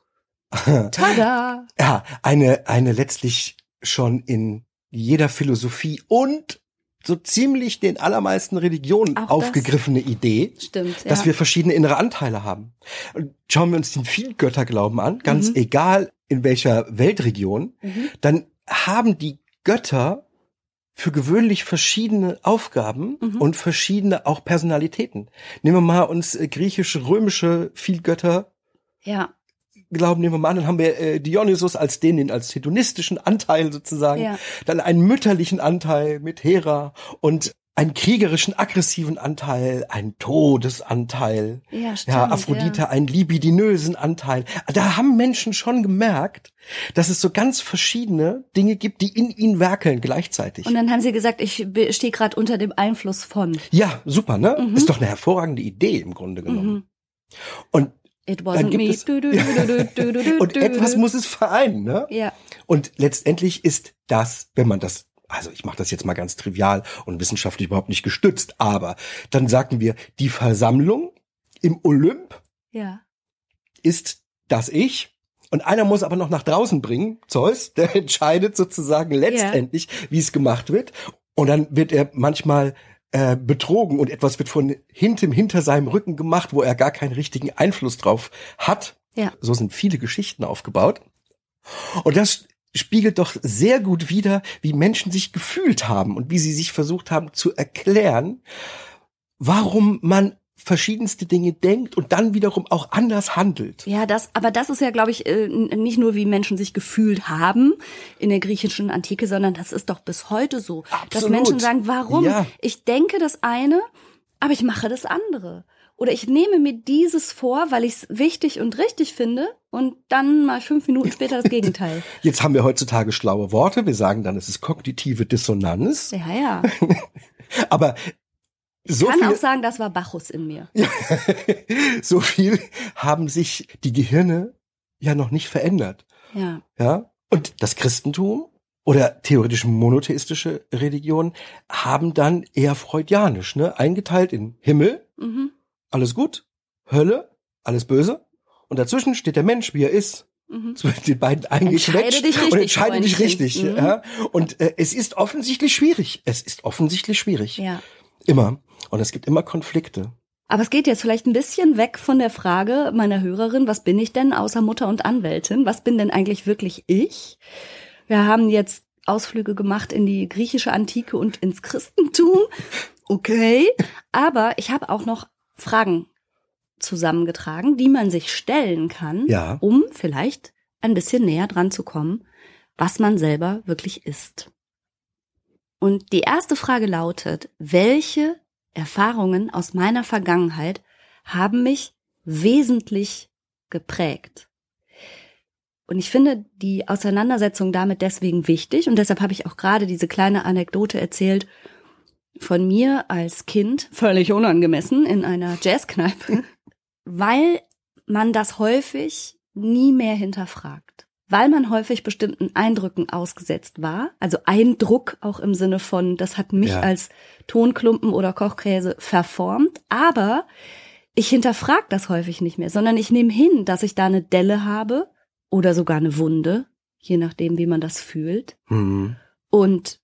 Tada! ja, eine, eine letztlich schon in jeder Philosophie und so ziemlich den allermeisten Religionen Auch das. aufgegriffene Idee, Stimmt, dass ja. wir verschiedene innere Anteile haben. Und schauen wir uns den Vielgötterglauben an, ganz Mhm. egal in welcher Weltregion, Mhm. dann haben die Götter für gewöhnlich verschiedene Aufgaben Mhm. und verschiedene auch Personalitäten. Nehmen wir mal uns äh, griechische, römische Vielgötter Ja, glauben, nehmen wir mal an, dann haben wir äh, Dionysus als den, den als hedonistischen Anteil sozusagen, Ja. dann einen mütterlichen Anteil mit Hera und einen kriegerischen, aggressiven Anteil, einen Todesanteil. ja, stimmt. Ja, Aphrodite Ja. einen libidinösen Anteil. Da haben Menschen schon gemerkt, dass es so ganz verschiedene Dinge gibt, die in ihnen werkeln gleichzeitig. Und dann haben sie gesagt, ich stehe gerade unter dem Einfluss von. ja, super, ne? Mhm. Ist doch eine hervorragende Idee im Grunde genommen. Mhm. Und, It Dann wasn't gibt me. es- Du, du, du, und etwas muss es vereinen, ne? Ja, Und letztendlich ist das, wenn man das, also ich mache das jetzt mal ganz trivial und wissenschaftlich überhaupt nicht gestützt, aber dann sagen wir, die Versammlung im Olymp ja. ist das Ich. Und einer muss aber noch nach draußen bringen, Zeus, der entscheidet sozusagen letztendlich, yeah. wie es gemacht wird. Und dann wird er manchmal äh, betrogen und etwas wird von hinten hinter seinem Rücken gemacht, wo er gar keinen richtigen Einfluss drauf hat. Ja. So sind viele Geschichten aufgebaut. Und das spiegelt doch sehr gut wider, wie Menschen sich gefühlt haben und wie sie sich versucht haben zu erklären, warum man verschiedenste Dinge denkt und dann wiederum auch anders handelt. Ja, das, aber das ist ja, glaube ich, äh, nicht nur wie Menschen sich gefühlt haben in der griechischen Antike, sondern das ist doch bis heute so, Absolut. dass Menschen sagen, warum? Ja. Ich denke das eine, aber ich mache das andere. Oder ich nehme mir dieses vor, weil ich es wichtig und richtig finde und dann mal fünf Minuten später das Gegenteil. Jetzt haben wir heutzutage schlaue Worte. Wir sagen dann, es ist kognitive Dissonanz. Ja, ja. aber ich so kann viel, auch sagen, das war Bacchus in mir. so viel haben sich die Gehirne ja noch nicht verändert. Ja. Ja. Und das Christentum oder theoretisch monotheistische Religionen haben dann eher freudianisch, ne, eingeteilt in Himmel, mhm. alles gut, Hölle, alles böse. Und dazwischen steht der Mensch, wie er ist. Mhm. Zwischen den beiden eingequetscht und entscheide dich richtig. Mhm. Ja? Und äh, es ist offensichtlich schwierig. Es ist offensichtlich schwierig. Ja. Immer. Und es gibt immer Konflikte. Aber es geht jetzt vielleicht ein bisschen weg von der Frage meiner Hörerin, was bin ich denn außer Mutter und Anwältin? Was bin denn eigentlich wirklich ich? Wir haben jetzt Ausflüge gemacht in die griechische Antike und ins Christentum. Okay. Aber ich habe auch noch Fragen zusammengetragen, die man sich stellen kann, ja. um vielleicht ein bisschen näher dran zu kommen, was man selber wirklich ist. Und die erste Frage lautet, welche Erfahrungen aus meiner Vergangenheit haben mich wesentlich geprägt? Und ich finde die Auseinandersetzung damit deswegen wichtig und deshalb habe ich auch gerade diese kleine Anekdote erzählt von mir als Kind, völlig unangemessen, in einer Jazzkneipe, weil man das häufig nie mehr hinterfragt weil man häufig bestimmten Eindrücken ausgesetzt war. Also Eindruck auch im Sinne von, das hat mich ja. als Tonklumpen oder Kochkäse verformt. Aber ich hinterfrage das häufig nicht mehr, sondern ich nehme hin, dass ich da eine Delle habe oder sogar eine Wunde, je nachdem, wie man das fühlt. Mhm. Und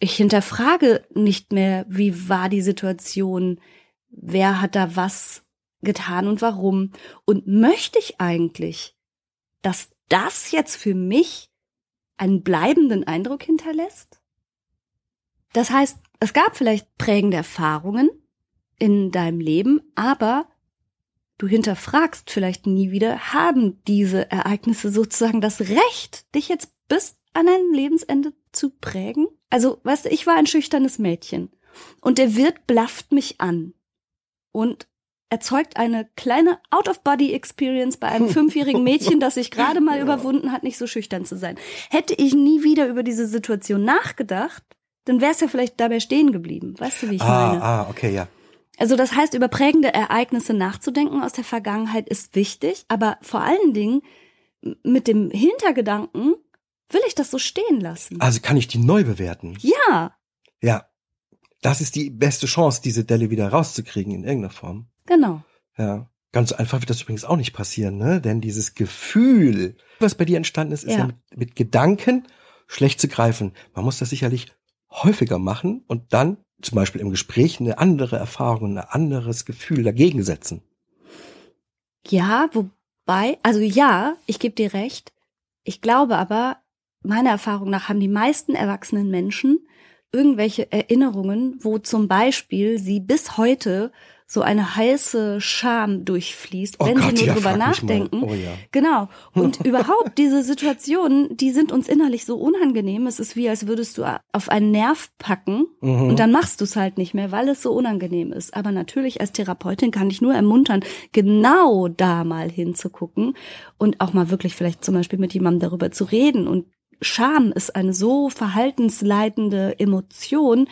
ich hinterfrage nicht mehr, wie war die Situation, wer hat da was getan und warum. Und möchte ich eigentlich, dass das jetzt für mich einen bleibenden Eindruck hinterlässt? Das heißt, es gab vielleicht prägende Erfahrungen in deinem Leben, aber du hinterfragst vielleicht nie wieder, haben diese Ereignisse sozusagen das Recht, dich jetzt bis an dein Lebensende zu prägen? Also, weißt du, ich war ein schüchternes Mädchen und der Wirt blafft mich an und erzeugt eine kleine Out-of-Body-Experience bei einem fünfjährigen Mädchen, das sich gerade mal überwunden hat, nicht so schüchtern zu sein. Hätte ich nie wieder über diese Situation nachgedacht, dann wäre es ja vielleicht dabei stehen geblieben. Weißt du, wie ich ah, meine? Ah, okay, ja. Also das heißt, über prägende Ereignisse nachzudenken aus der Vergangenheit ist wichtig, aber vor allen Dingen mit dem Hintergedanken, will ich das so stehen lassen? Also kann ich die neu bewerten? Ja. Ja. Das ist die beste Chance, diese Delle wieder rauszukriegen in irgendeiner Form. Genau. Ja. Ganz einfach wird das übrigens auch nicht passieren, ne? Denn dieses Gefühl, was bei dir entstanden ist, ist ja, ja mit, mit Gedanken schlecht zu greifen. Man muss das sicherlich häufiger machen und dann zum Beispiel im Gespräch eine andere Erfahrung, ein anderes Gefühl dagegen setzen. Ja, wobei, also ja, ich gebe dir recht. Ich glaube aber, meiner Erfahrung nach haben die meisten erwachsenen Menschen irgendwelche Erinnerungen, wo zum Beispiel sie bis heute so eine heiße Scham durchfließt, oh wenn Gott, sie nur ja, drüber nachdenken. Oh, ja. Genau. Und überhaupt diese Situationen, die sind uns innerlich so unangenehm. Es ist wie, als würdest du auf einen Nerv packen mhm. und dann machst du es halt nicht mehr, weil es so unangenehm ist. Aber natürlich als Therapeutin kann ich nur ermuntern, genau da mal hinzugucken und auch mal wirklich vielleicht zum Beispiel mit jemandem darüber zu reden und Scham ist eine so verhaltensleitende Emotion,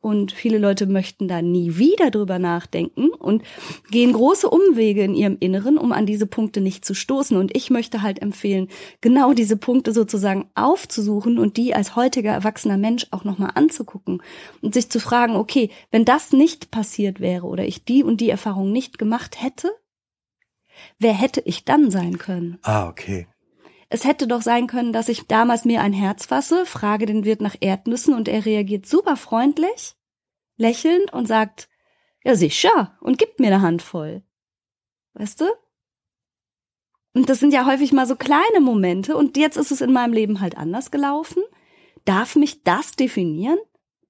und viele Leute möchten da nie wieder drüber nachdenken und gehen große Umwege in ihrem Inneren, um an diese Punkte nicht zu stoßen. Und ich möchte halt empfehlen, genau diese Punkte sozusagen aufzusuchen und die als heutiger erwachsener Mensch auch nochmal anzugucken und sich zu fragen, okay, wenn das nicht passiert wäre oder ich die und die Erfahrung nicht gemacht hätte, Wer hätte ich dann sein können? Ah, okay. Es hätte doch sein können, dass ich damals mir ein Herz fasse, frage den Wirt nach Erdnüssen und er reagiert super freundlich, lächelnd und sagt, ja sicher, und gibt mir eine Handvoll. Weißt du? Und das sind ja häufig mal so kleine Momente und jetzt ist es in meinem Leben halt anders gelaufen. Darf mich das definieren?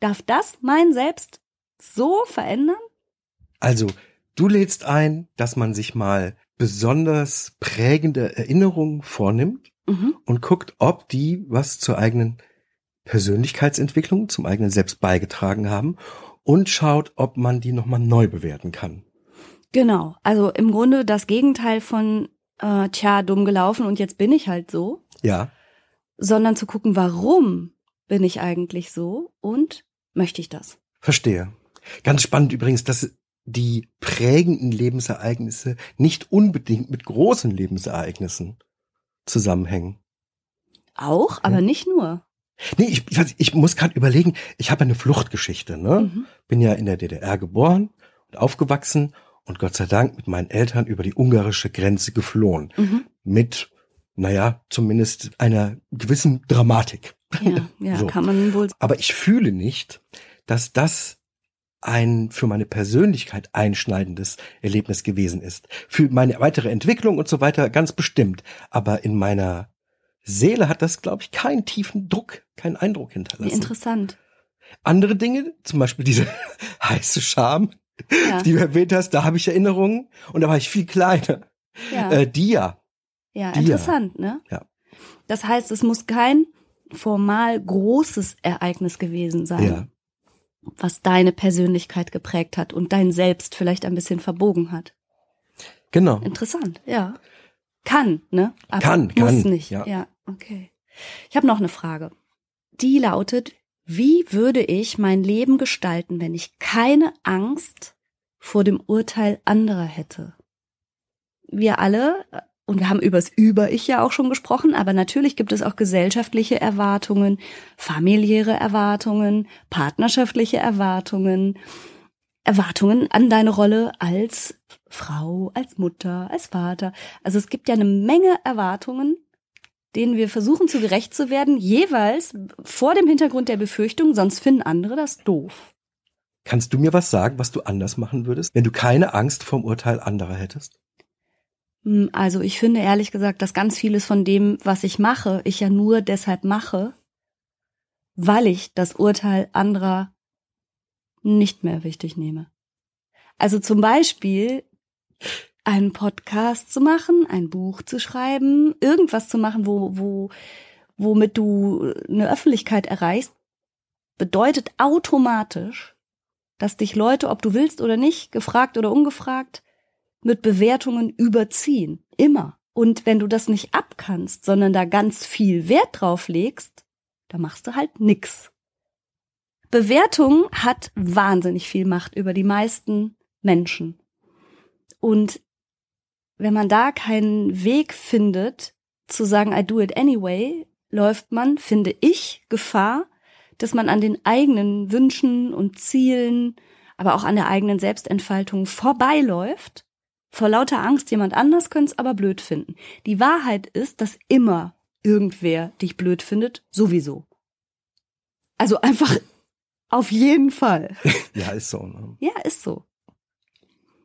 Darf das mein Selbst so verändern? Also, du lädst ein, dass man sich mal besonders prägende Erinnerungen vornimmt mhm. und guckt, ob die was zur eigenen Persönlichkeitsentwicklung, zum eigenen Selbst beigetragen haben und schaut, ob man die nochmal neu bewerten kann. Genau, also im Grunde das Gegenteil von, äh, tja, dumm gelaufen und jetzt bin ich halt so. Ja. Sondern zu gucken, warum bin ich eigentlich so und möchte ich das? Verstehe. Ganz spannend übrigens, dass die prägenden Lebensereignisse nicht unbedingt mit großen Lebensereignissen zusammenhängen. Auch, aber ja. nicht nur. Nee, ich, ich muss gerade überlegen, ich habe eine Fluchtgeschichte, ne? Mhm. Bin ja in der DDR geboren und aufgewachsen und Gott sei Dank mit meinen Eltern über die ungarische Grenze geflohen. Mhm. Mit, naja, zumindest einer gewissen Dramatik. Ja, ja so. kann man wohl. Aber ich fühle nicht, dass das ein für meine Persönlichkeit einschneidendes Erlebnis gewesen ist. Für meine weitere Entwicklung und so weiter ganz bestimmt. Aber in meiner Seele hat das, glaube ich, keinen tiefen Druck, keinen Eindruck hinterlassen. Interessant. Andere Dinge, zum Beispiel diese heiße Scham, ja. die du erwähnt hast, da habe ich Erinnerungen und da war ich viel kleiner. Ja. Äh, die ja. Ja, die interessant, ja. ne? Ja. Das heißt, es muss kein formal großes Ereignis gewesen sein. Ja was deine Persönlichkeit geprägt hat und dein Selbst vielleicht ein bisschen verbogen hat. Genau. Interessant, ja. Kann, ne? Aber kann, muss kann. nicht. Ja. ja, okay. Ich habe noch eine Frage. Die lautet, wie würde ich mein Leben gestalten, wenn ich keine Angst vor dem Urteil anderer hätte? Wir alle und wir haben übers Über-Ich ja auch schon gesprochen, aber natürlich gibt es auch gesellschaftliche Erwartungen, familiäre Erwartungen, partnerschaftliche Erwartungen, Erwartungen an deine Rolle als Frau, als Mutter, als Vater. Also es gibt ja eine Menge Erwartungen, denen wir versuchen zu gerecht zu werden, jeweils vor dem Hintergrund der Befürchtung, sonst finden andere das doof. Kannst du mir was sagen, was du anders machen würdest, wenn du keine Angst vom Urteil anderer hättest? Hm, also ich finde ehrlich gesagt, dass ganz vieles von dem, was ich mache, ich ja nur deshalb mache, weil ich das Urteil anderer nicht mehr wichtig nehme. Also zum Beispiel einen Podcast zu machen, ein Buch zu schreiben, irgendwas zu machen, wo, wo, womit du eine Öffentlichkeit erreichst, bedeutet automatisch, dass dich Leute, ob du willst oder nicht, gefragt oder ungefragt, mit Bewertungen überziehen. Immer. Und wenn du das nicht abkannst, sondern da ganz viel Wert drauf legst, da machst du halt nix. Bewertung hat wahnsinnig viel Macht über die meisten Menschen. Und wenn man da keinen Weg findet, zu sagen, I do it anyway, läuft man, finde ich, Gefahr, dass man an den eigenen Wünschen und Zielen, aber auch an der eigenen Selbstentfaltung vorbeiläuft vor lauter Angst, jemand anders könnte es aber blöd finden. Die Wahrheit ist, dass immer irgendwer dich blöd findet, sowieso. Also einfach auf jeden Fall. Ja, ist so. Ne? Ja, ist so.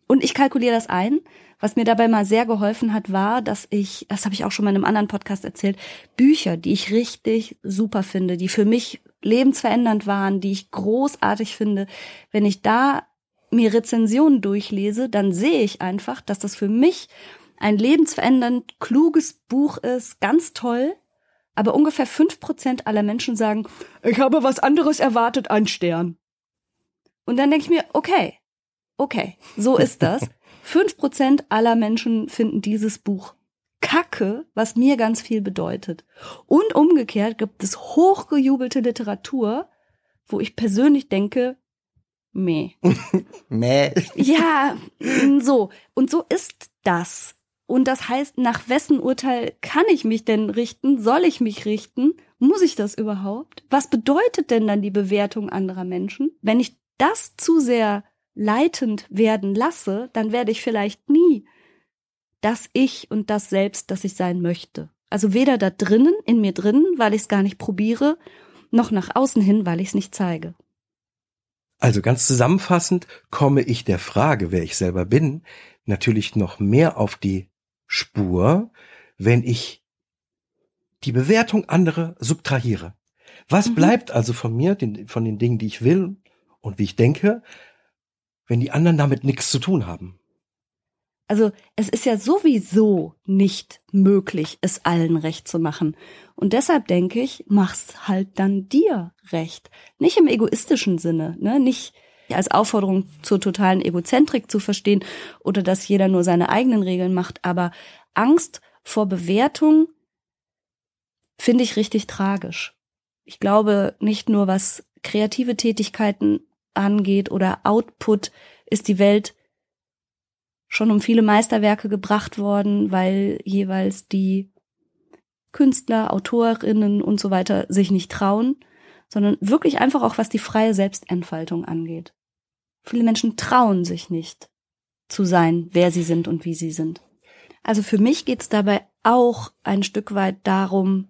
Und ich kalkuliere das ein. Was mir dabei mal sehr geholfen hat, war, dass ich, das habe ich auch schon mal in einem anderen Podcast erzählt, Bücher, die ich richtig super finde, die für mich lebensverändernd waren, die ich großartig finde, wenn ich da mir Rezensionen durchlese, dann sehe ich einfach, dass das für mich ein lebensverändernd kluges Buch ist, ganz toll. Aber ungefähr fünf Prozent aller Menschen sagen, ich habe was anderes erwartet, ein Stern. Und dann denke ich mir, okay, okay, so ist das. Fünf Prozent aller Menschen finden dieses Buch Kacke, was mir ganz viel bedeutet. Und umgekehrt gibt es hochgejubelte Literatur, wo ich persönlich denke, Meh. Meh. Ja, so. Und so ist das. Und das heißt, nach wessen Urteil kann ich mich denn richten? Soll ich mich richten? Muss ich das überhaupt? Was bedeutet denn dann die Bewertung anderer Menschen? Wenn ich das zu sehr leitend werden lasse, dann werde ich vielleicht nie das Ich und das Selbst, das ich sein möchte. Also weder da drinnen, in mir drinnen, weil ich es gar nicht probiere, noch nach außen hin, weil ich es nicht zeige. Also ganz zusammenfassend komme ich der Frage, wer ich selber bin, natürlich noch mehr auf die Spur, wenn ich die Bewertung anderer subtrahiere. Was mhm. bleibt also von mir, den, von den Dingen, die ich will und wie ich denke, wenn die anderen damit nichts zu tun haben? Also es ist ja sowieso nicht möglich, es allen recht zu machen. Und deshalb denke ich, mach's halt dann dir recht. Nicht im egoistischen Sinne, ne? Nicht als Aufforderung zur totalen Egozentrik zu verstehen oder dass jeder nur seine eigenen Regeln macht, aber Angst vor Bewertung finde ich richtig tragisch. Ich glaube, nicht nur was kreative Tätigkeiten angeht oder Output ist die Welt schon um viele Meisterwerke gebracht worden, weil jeweils die Künstler, Autorinnen und so weiter sich nicht trauen, sondern wirklich einfach auch was die freie Selbstentfaltung angeht. Viele Menschen trauen sich nicht zu sein, wer sie sind und wie sie sind. Also für mich geht es dabei auch ein Stück weit darum,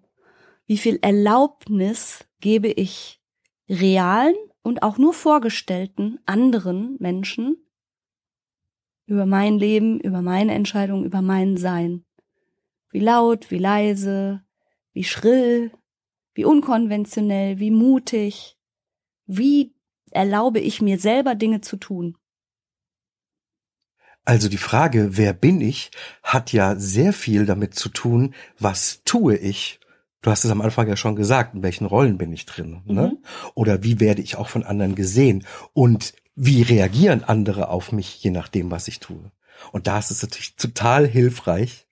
wie viel Erlaubnis gebe ich realen und auch nur vorgestellten anderen Menschen über mein Leben, über meine Entscheidung, über mein Sein. Wie laut, wie leise, wie schrill, wie unkonventionell, wie mutig, wie erlaube ich mir selber Dinge zu tun. Also die Frage, wer bin ich, hat ja sehr viel damit zu tun, was tue ich. Du hast es am Anfang ja schon gesagt, in welchen Rollen bin ich drin, ne? Mhm. Oder wie werde ich auch von anderen gesehen? Und wie reagieren andere auf mich, je nachdem, was ich tue. Und da ist es natürlich total hilfreich,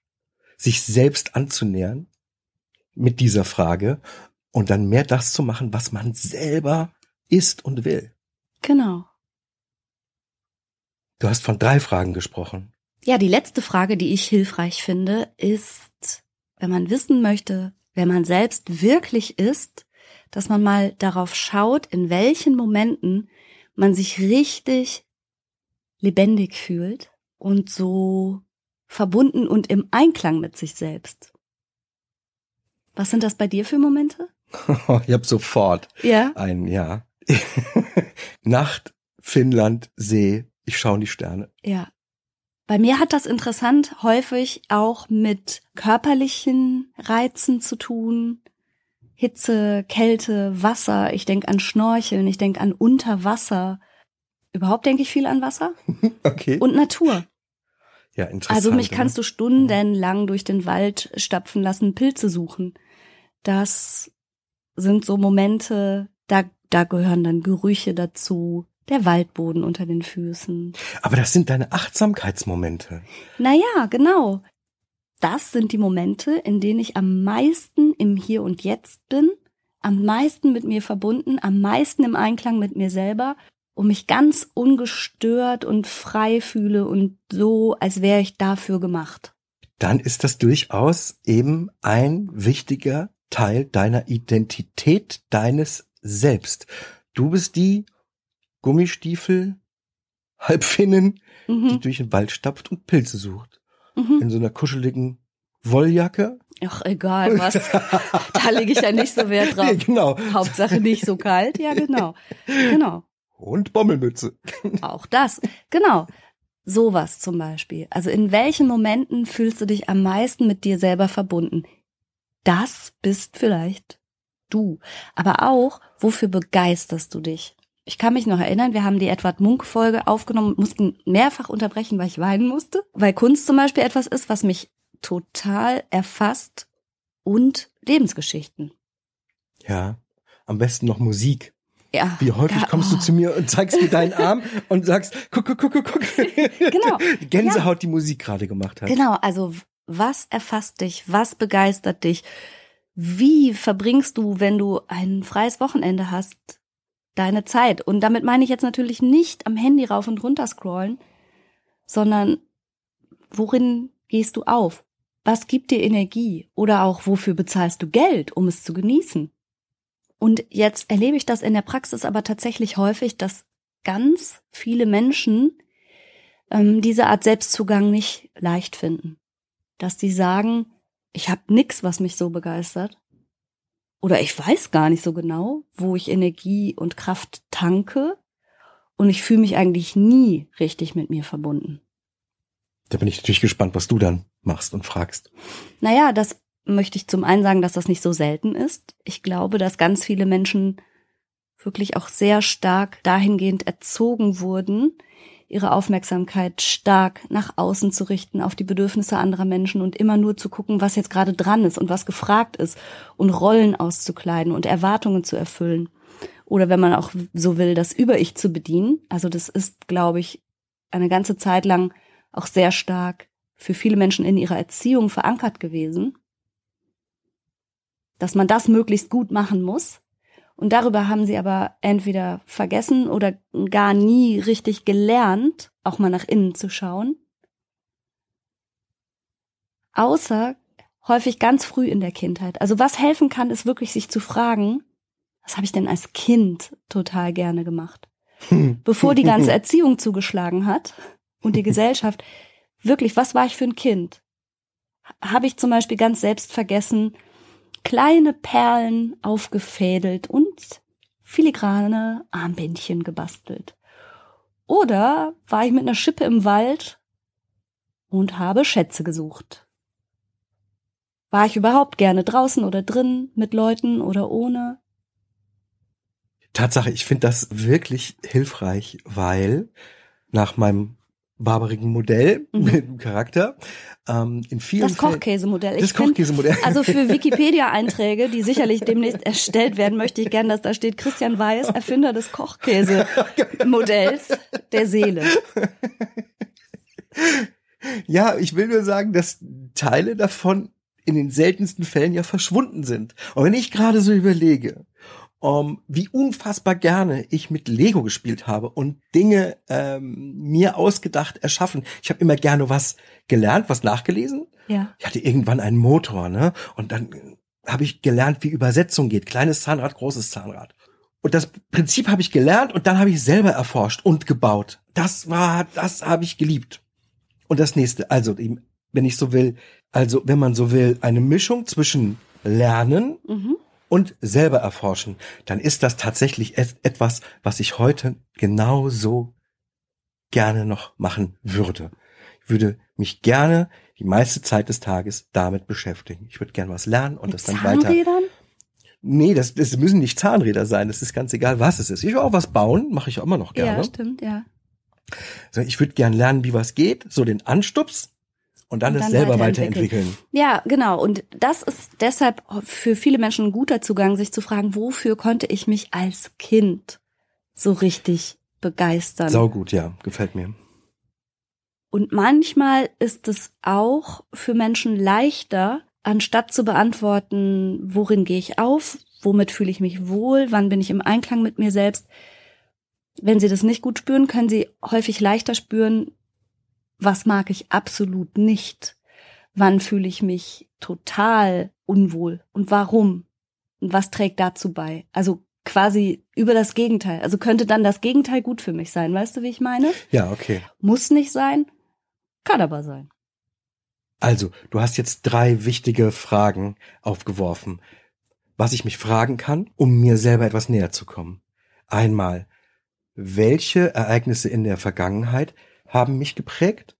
sich selbst anzunähern mit dieser Frage und dann mehr das zu machen, was man selber ist und will. Genau. Du hast von drei Fragen gesprochen. Ja, die letzte Frage, die ich hilfreich finde, ist, wenn man wissen möchte, wer man selbst wirklich ist, dass man mal darauf schaut, in welchen Momenten man sich richtig lebendig fühlt und so verbunden und im Einklang mit sich selbst. Was sind das bei dir für Momente? ich habe sofort ja? ein Ja. Nacht, Finnland, See, ich schaue in die Sterne. Ja. Bei mir hat das interessant häufig auch mit körperlichen Reizen zu tun, Hitze, Kälte, Wasser. Ich denke an Schnorcheln, ich denke an Unterwasser. Überhaupt denke ich viel an Wasser. Okay. Und Natur. Ja, interessant. Also mich kannst du stundenlang durch den Wald stapfen lassen, Pilze suchen. Das sind so Momente, da, da gehören dann Gerüche dazu, der Waldboden unter den Füßen. Aber das sind deine Achtsamkeitsmomente. Naja, genau das sind die Momente, in denen ich am meisten im Hier und Jetzt bin, am meisten mit mir verbunden, am meisten im Einklang mit mir selber und mich ganz ungestört und frei fühle und so, als wäre ich dafür gemacht. Dann ist das durchaus eben ein wichtiger Teil deiner Identität, deines Selbst. Du bist die Gummistiefel, Halbfinnen, mhm. die durch den Wald stapft und Pilze sucht mhm. in so einer kuscheligen Wolljacke. Ach, egal was. da lege ich ja nicht so Wert drauf. genau. Hauptsache nicht so kalt. Ja, genau. Genau. Und Bommelmütze. Auch das. Genau. Sowas zum Beispiel. Also in welchen Momenten fühlst du dich am meisten mit dir selber verbunden? Das bist vielleicht du. Aber auch, wofür begeisterst du dich? Ich kann mich noch erinnern, wir haben die Edward Munk Folge aufgenommen mussten mehrfach unterbrechen, weil ich weinen musste, weil Kunst zum Beispiel etwas ist, was mich total erfasst und Lebensgeschichten. Ja, am besten noch Musik. Ja. Wie häufig kommst du oh. zu mir und zeigst mir deinen Arm und sagst, guck, guck, guck, guck, guck. Genau. Gänsehaut ja. die Musik gerade gemacht hat. Genau, also was erfasst dich? Was begeistert dich? Wie verbringst du, wenn du ein freies Wochenende hast, deine Zeit. Und damit meine ich jetzt natürlich nicht am Handy rauf und runter scrollen, sondern worin gehst du auf? Was gibt dir Energie? Oder auch wofür bezahlst du Geld, um es zu genießen? Und jetzt erlebe ich das in der Praxis aber tatsächlich häufig, dass ganz viele Menschen ähm, diese Art Selbstzugang nicht leicht finden. dass die sagen, ich habe nix, was mich so begeistert. Oder ich weiß gar nicht so genau, wo ich Energie und Kraft tanke. Und ich fühle mich eigentlich nie richtig mit mir verbunden. Da bin ich natürlich gespannt, was du dann machst und fragst. Naja, das möchte ich zum einen sagen, dass das nicht so selten ist. Ich glaube, dass ganz viele Menschen wirklich auch sehr stark dahingehend erzogen wurden, ihre Aufmerksamkeit stark nach außen zu richten, auf die Bedürfnisse anderer Menschen und immer nur zu gucken, was jetzt gerade dran ist und was gefragt ist und Rollen auszukleiden und Erwartungen zu erfüllen. Oder wenn man auch so will, das Über-Ich zu bedienen. Also das ist, glaube ich, eine ganze Zeit lang auch sehr stark für viele Menschen in ihrer Erziehung verankert gewesen, dass man das möglichst gut machen muss und darüber haben sie aber entweder vergessen oder gar nie richtig gelernt, auch mal nach innen zu schauen. Außer häufig ganz früh in der Kindheit. Also was helfen kann, ist wirklich sich zu fragen, was habe ich denn als Kind total gerne gemacht? Bevor die ganze Erziehung zugeschlagen hat und die Gesellschaft, wirklich, was war ich für ein Kind? Habe ich zum Beispiel ganz selbst vergessen, kleine Perlen aufgefädelt und filigrane Armbändchen gebastelt. Oder war ich mit einer Schippe im Wald und habe Schätze gesucht. War ich überhaupt gerne draußen oder drin, mit Leuten oder ohne? Tatsache, ich finde das wirklich hilfreich, weil nach meinem barbarigen Modell mhm. mit dem Charakter. Ähm, in vielen das Kochkäsemodell. Das Kochkäsemodell. Also für Wikipedia-Einträge, die sicherlich demnächst erstellt werden, möchte ich gerne, dass da steht Christian Weiß, Erfinder des Kochkäsemodells der Seele. Ja, ich will nur sagen, dass Teile davon in den seltensten Fällen ja verschwunden sind. Und wenn ich gerade so überlege, um, wie unfassbar gerne ich mit Lego gespielt habe und Dinge ähm, mir ausgedacht erschaffen. Ich habe immer gerne was gelernt, was nachgelesen. Ja. Ich hatte irgendwann einen Motor, ne? Und dann habe ich gelernt, wie Übersetzung geht. Kleines Zahnrad, großes Zahnrad. Und das Prinzip habe ich gelernt und dann habe ich selber erforscht und gebaut. Das war, das habe ich geliebt. Und das nächste, also wenn ich so will, also wenn man so will, eine Mischung zwischen Lernen mhm und selber erforschen, dann ist das tatsächlich etwas, was ich heute genauso gerne noch machen würde. Ich würde mich gerne die meiste Zeit des Tages damit beschäftigen. Ich würde gerne was lernen und Mit das dann Zahnrädern? weiter. Nee, das, das müssen nicht Zahnräder sein. Das ist ganz egal, was es ist. Ich will auch was bauen, mache ich auch immer noch gerne. Ja, stimmt, ja. Also ich würde gerne lernen, wie was geht, so den Anstups und dann, und dann es selber weiterentwickeln. weiterentwickeln. Ja, genau. Und das ist deshalb für viele Menschen ein guter Zugang, sich zu fragen, wofür konnte ich mich als Kind so richtig begeistern? Sau gut, ja, gefällt mir. Und manchmal ist es auch für Menschen leichter, anstatt zu beantworten, worin gehe ich auf, womit fühle ich mich wohl, wann bin ich im Einklang mit mir selbst. Wenn sie das nicht gut spüren, können sie häufig leichter spüren, was mag ich absolut nicht? Wann fühle ich mich total unwohl und warum? Und was trägt dazu bei? Also quasi über das Gegenteil. Also könnte dann das Gegenteil gut für mich sein. Weißt du, wie ich meine? Ja, okay. Muss nicht sein, kann aber sein. Also, du hast jetzt drei wichtige Fragen aufgeworfen, was ich mich fragen kann, um mir selber etwas näher zu kommen. Einmal, welche Ereignisse in der Vergangenheit haben mich geprägt?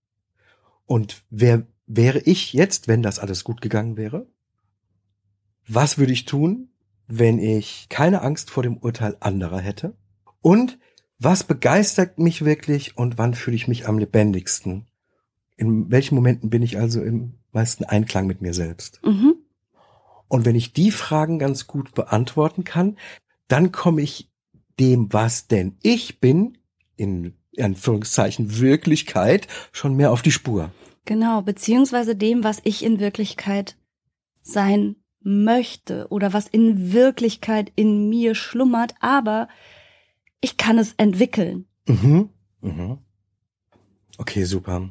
Und wer wäre ich jetzt, wenn das alles gut gegangen wäre? Was würde ich tun, wenn ich keine Angst vor dem Urteil anderer hätte? Und was begeistert mich wirklich und wann fühle ich mich am lebendigsten? In welchen Momenten bin ich also im meisten Einklang mit mir selbst? Mhm. Und wenn ich die Fragen ganz gut beantworten kann, dann komme ich dem, was denn ich bin, in Anführungszeichen Wirklichkeit schon mehr auf die Spur. Genau, beziehungsweise dem, was ich in Wirklichkeit sein möchte oder was in Wirklichkeit in mir schlummert, aber ich kann es entwickeln. Mhm. Mhm. Okay, super.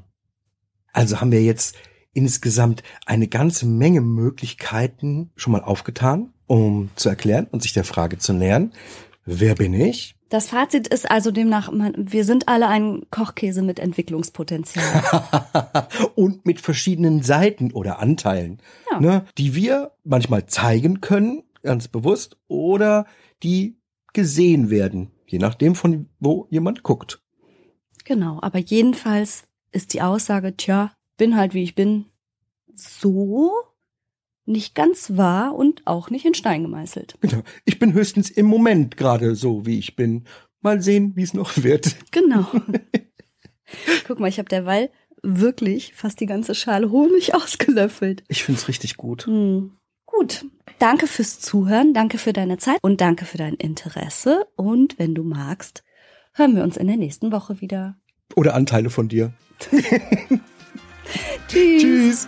Also haben wir jetzt insgesamt eine ganze Menge Möglichkeiten schon mal aufgetan, um zu erklären und sich der Frage zu nähern, wer bin ich? Das Fazit ist also demnach, man, wir sind alle ein Kochkäse mit Entwicklungspotenzial. und mit verschiedenen Seiten oder Anteilen, Ja. ne, die wir manchmal zeigen können, ganz bewusst, oder die gesehen werden, je nachdem von wo jemand guckt. Genau, aber jedenfalls ist die Aussage, tja, bin halt wie ich bin, so nicht ganz wahr und auch nicht in Stein gemeißelt. Genau. Ich bin höchstens im Moment gerade so, wie ich bin. Mal sehen, wie es noch wird. Genau. Guck mal, ich habe derweil wirklich fast die ganze Schale Honig ausgelöffelt. Ich find's richtig gut. Hm. Gut. Danke fürs Zuhören, danke für deine Zeit und danke für dein Interesse. Und wenn du magst, hören wir uns in der nächsten Woche wieder. Oder Anteile von dir. Tschüss. Tschüss.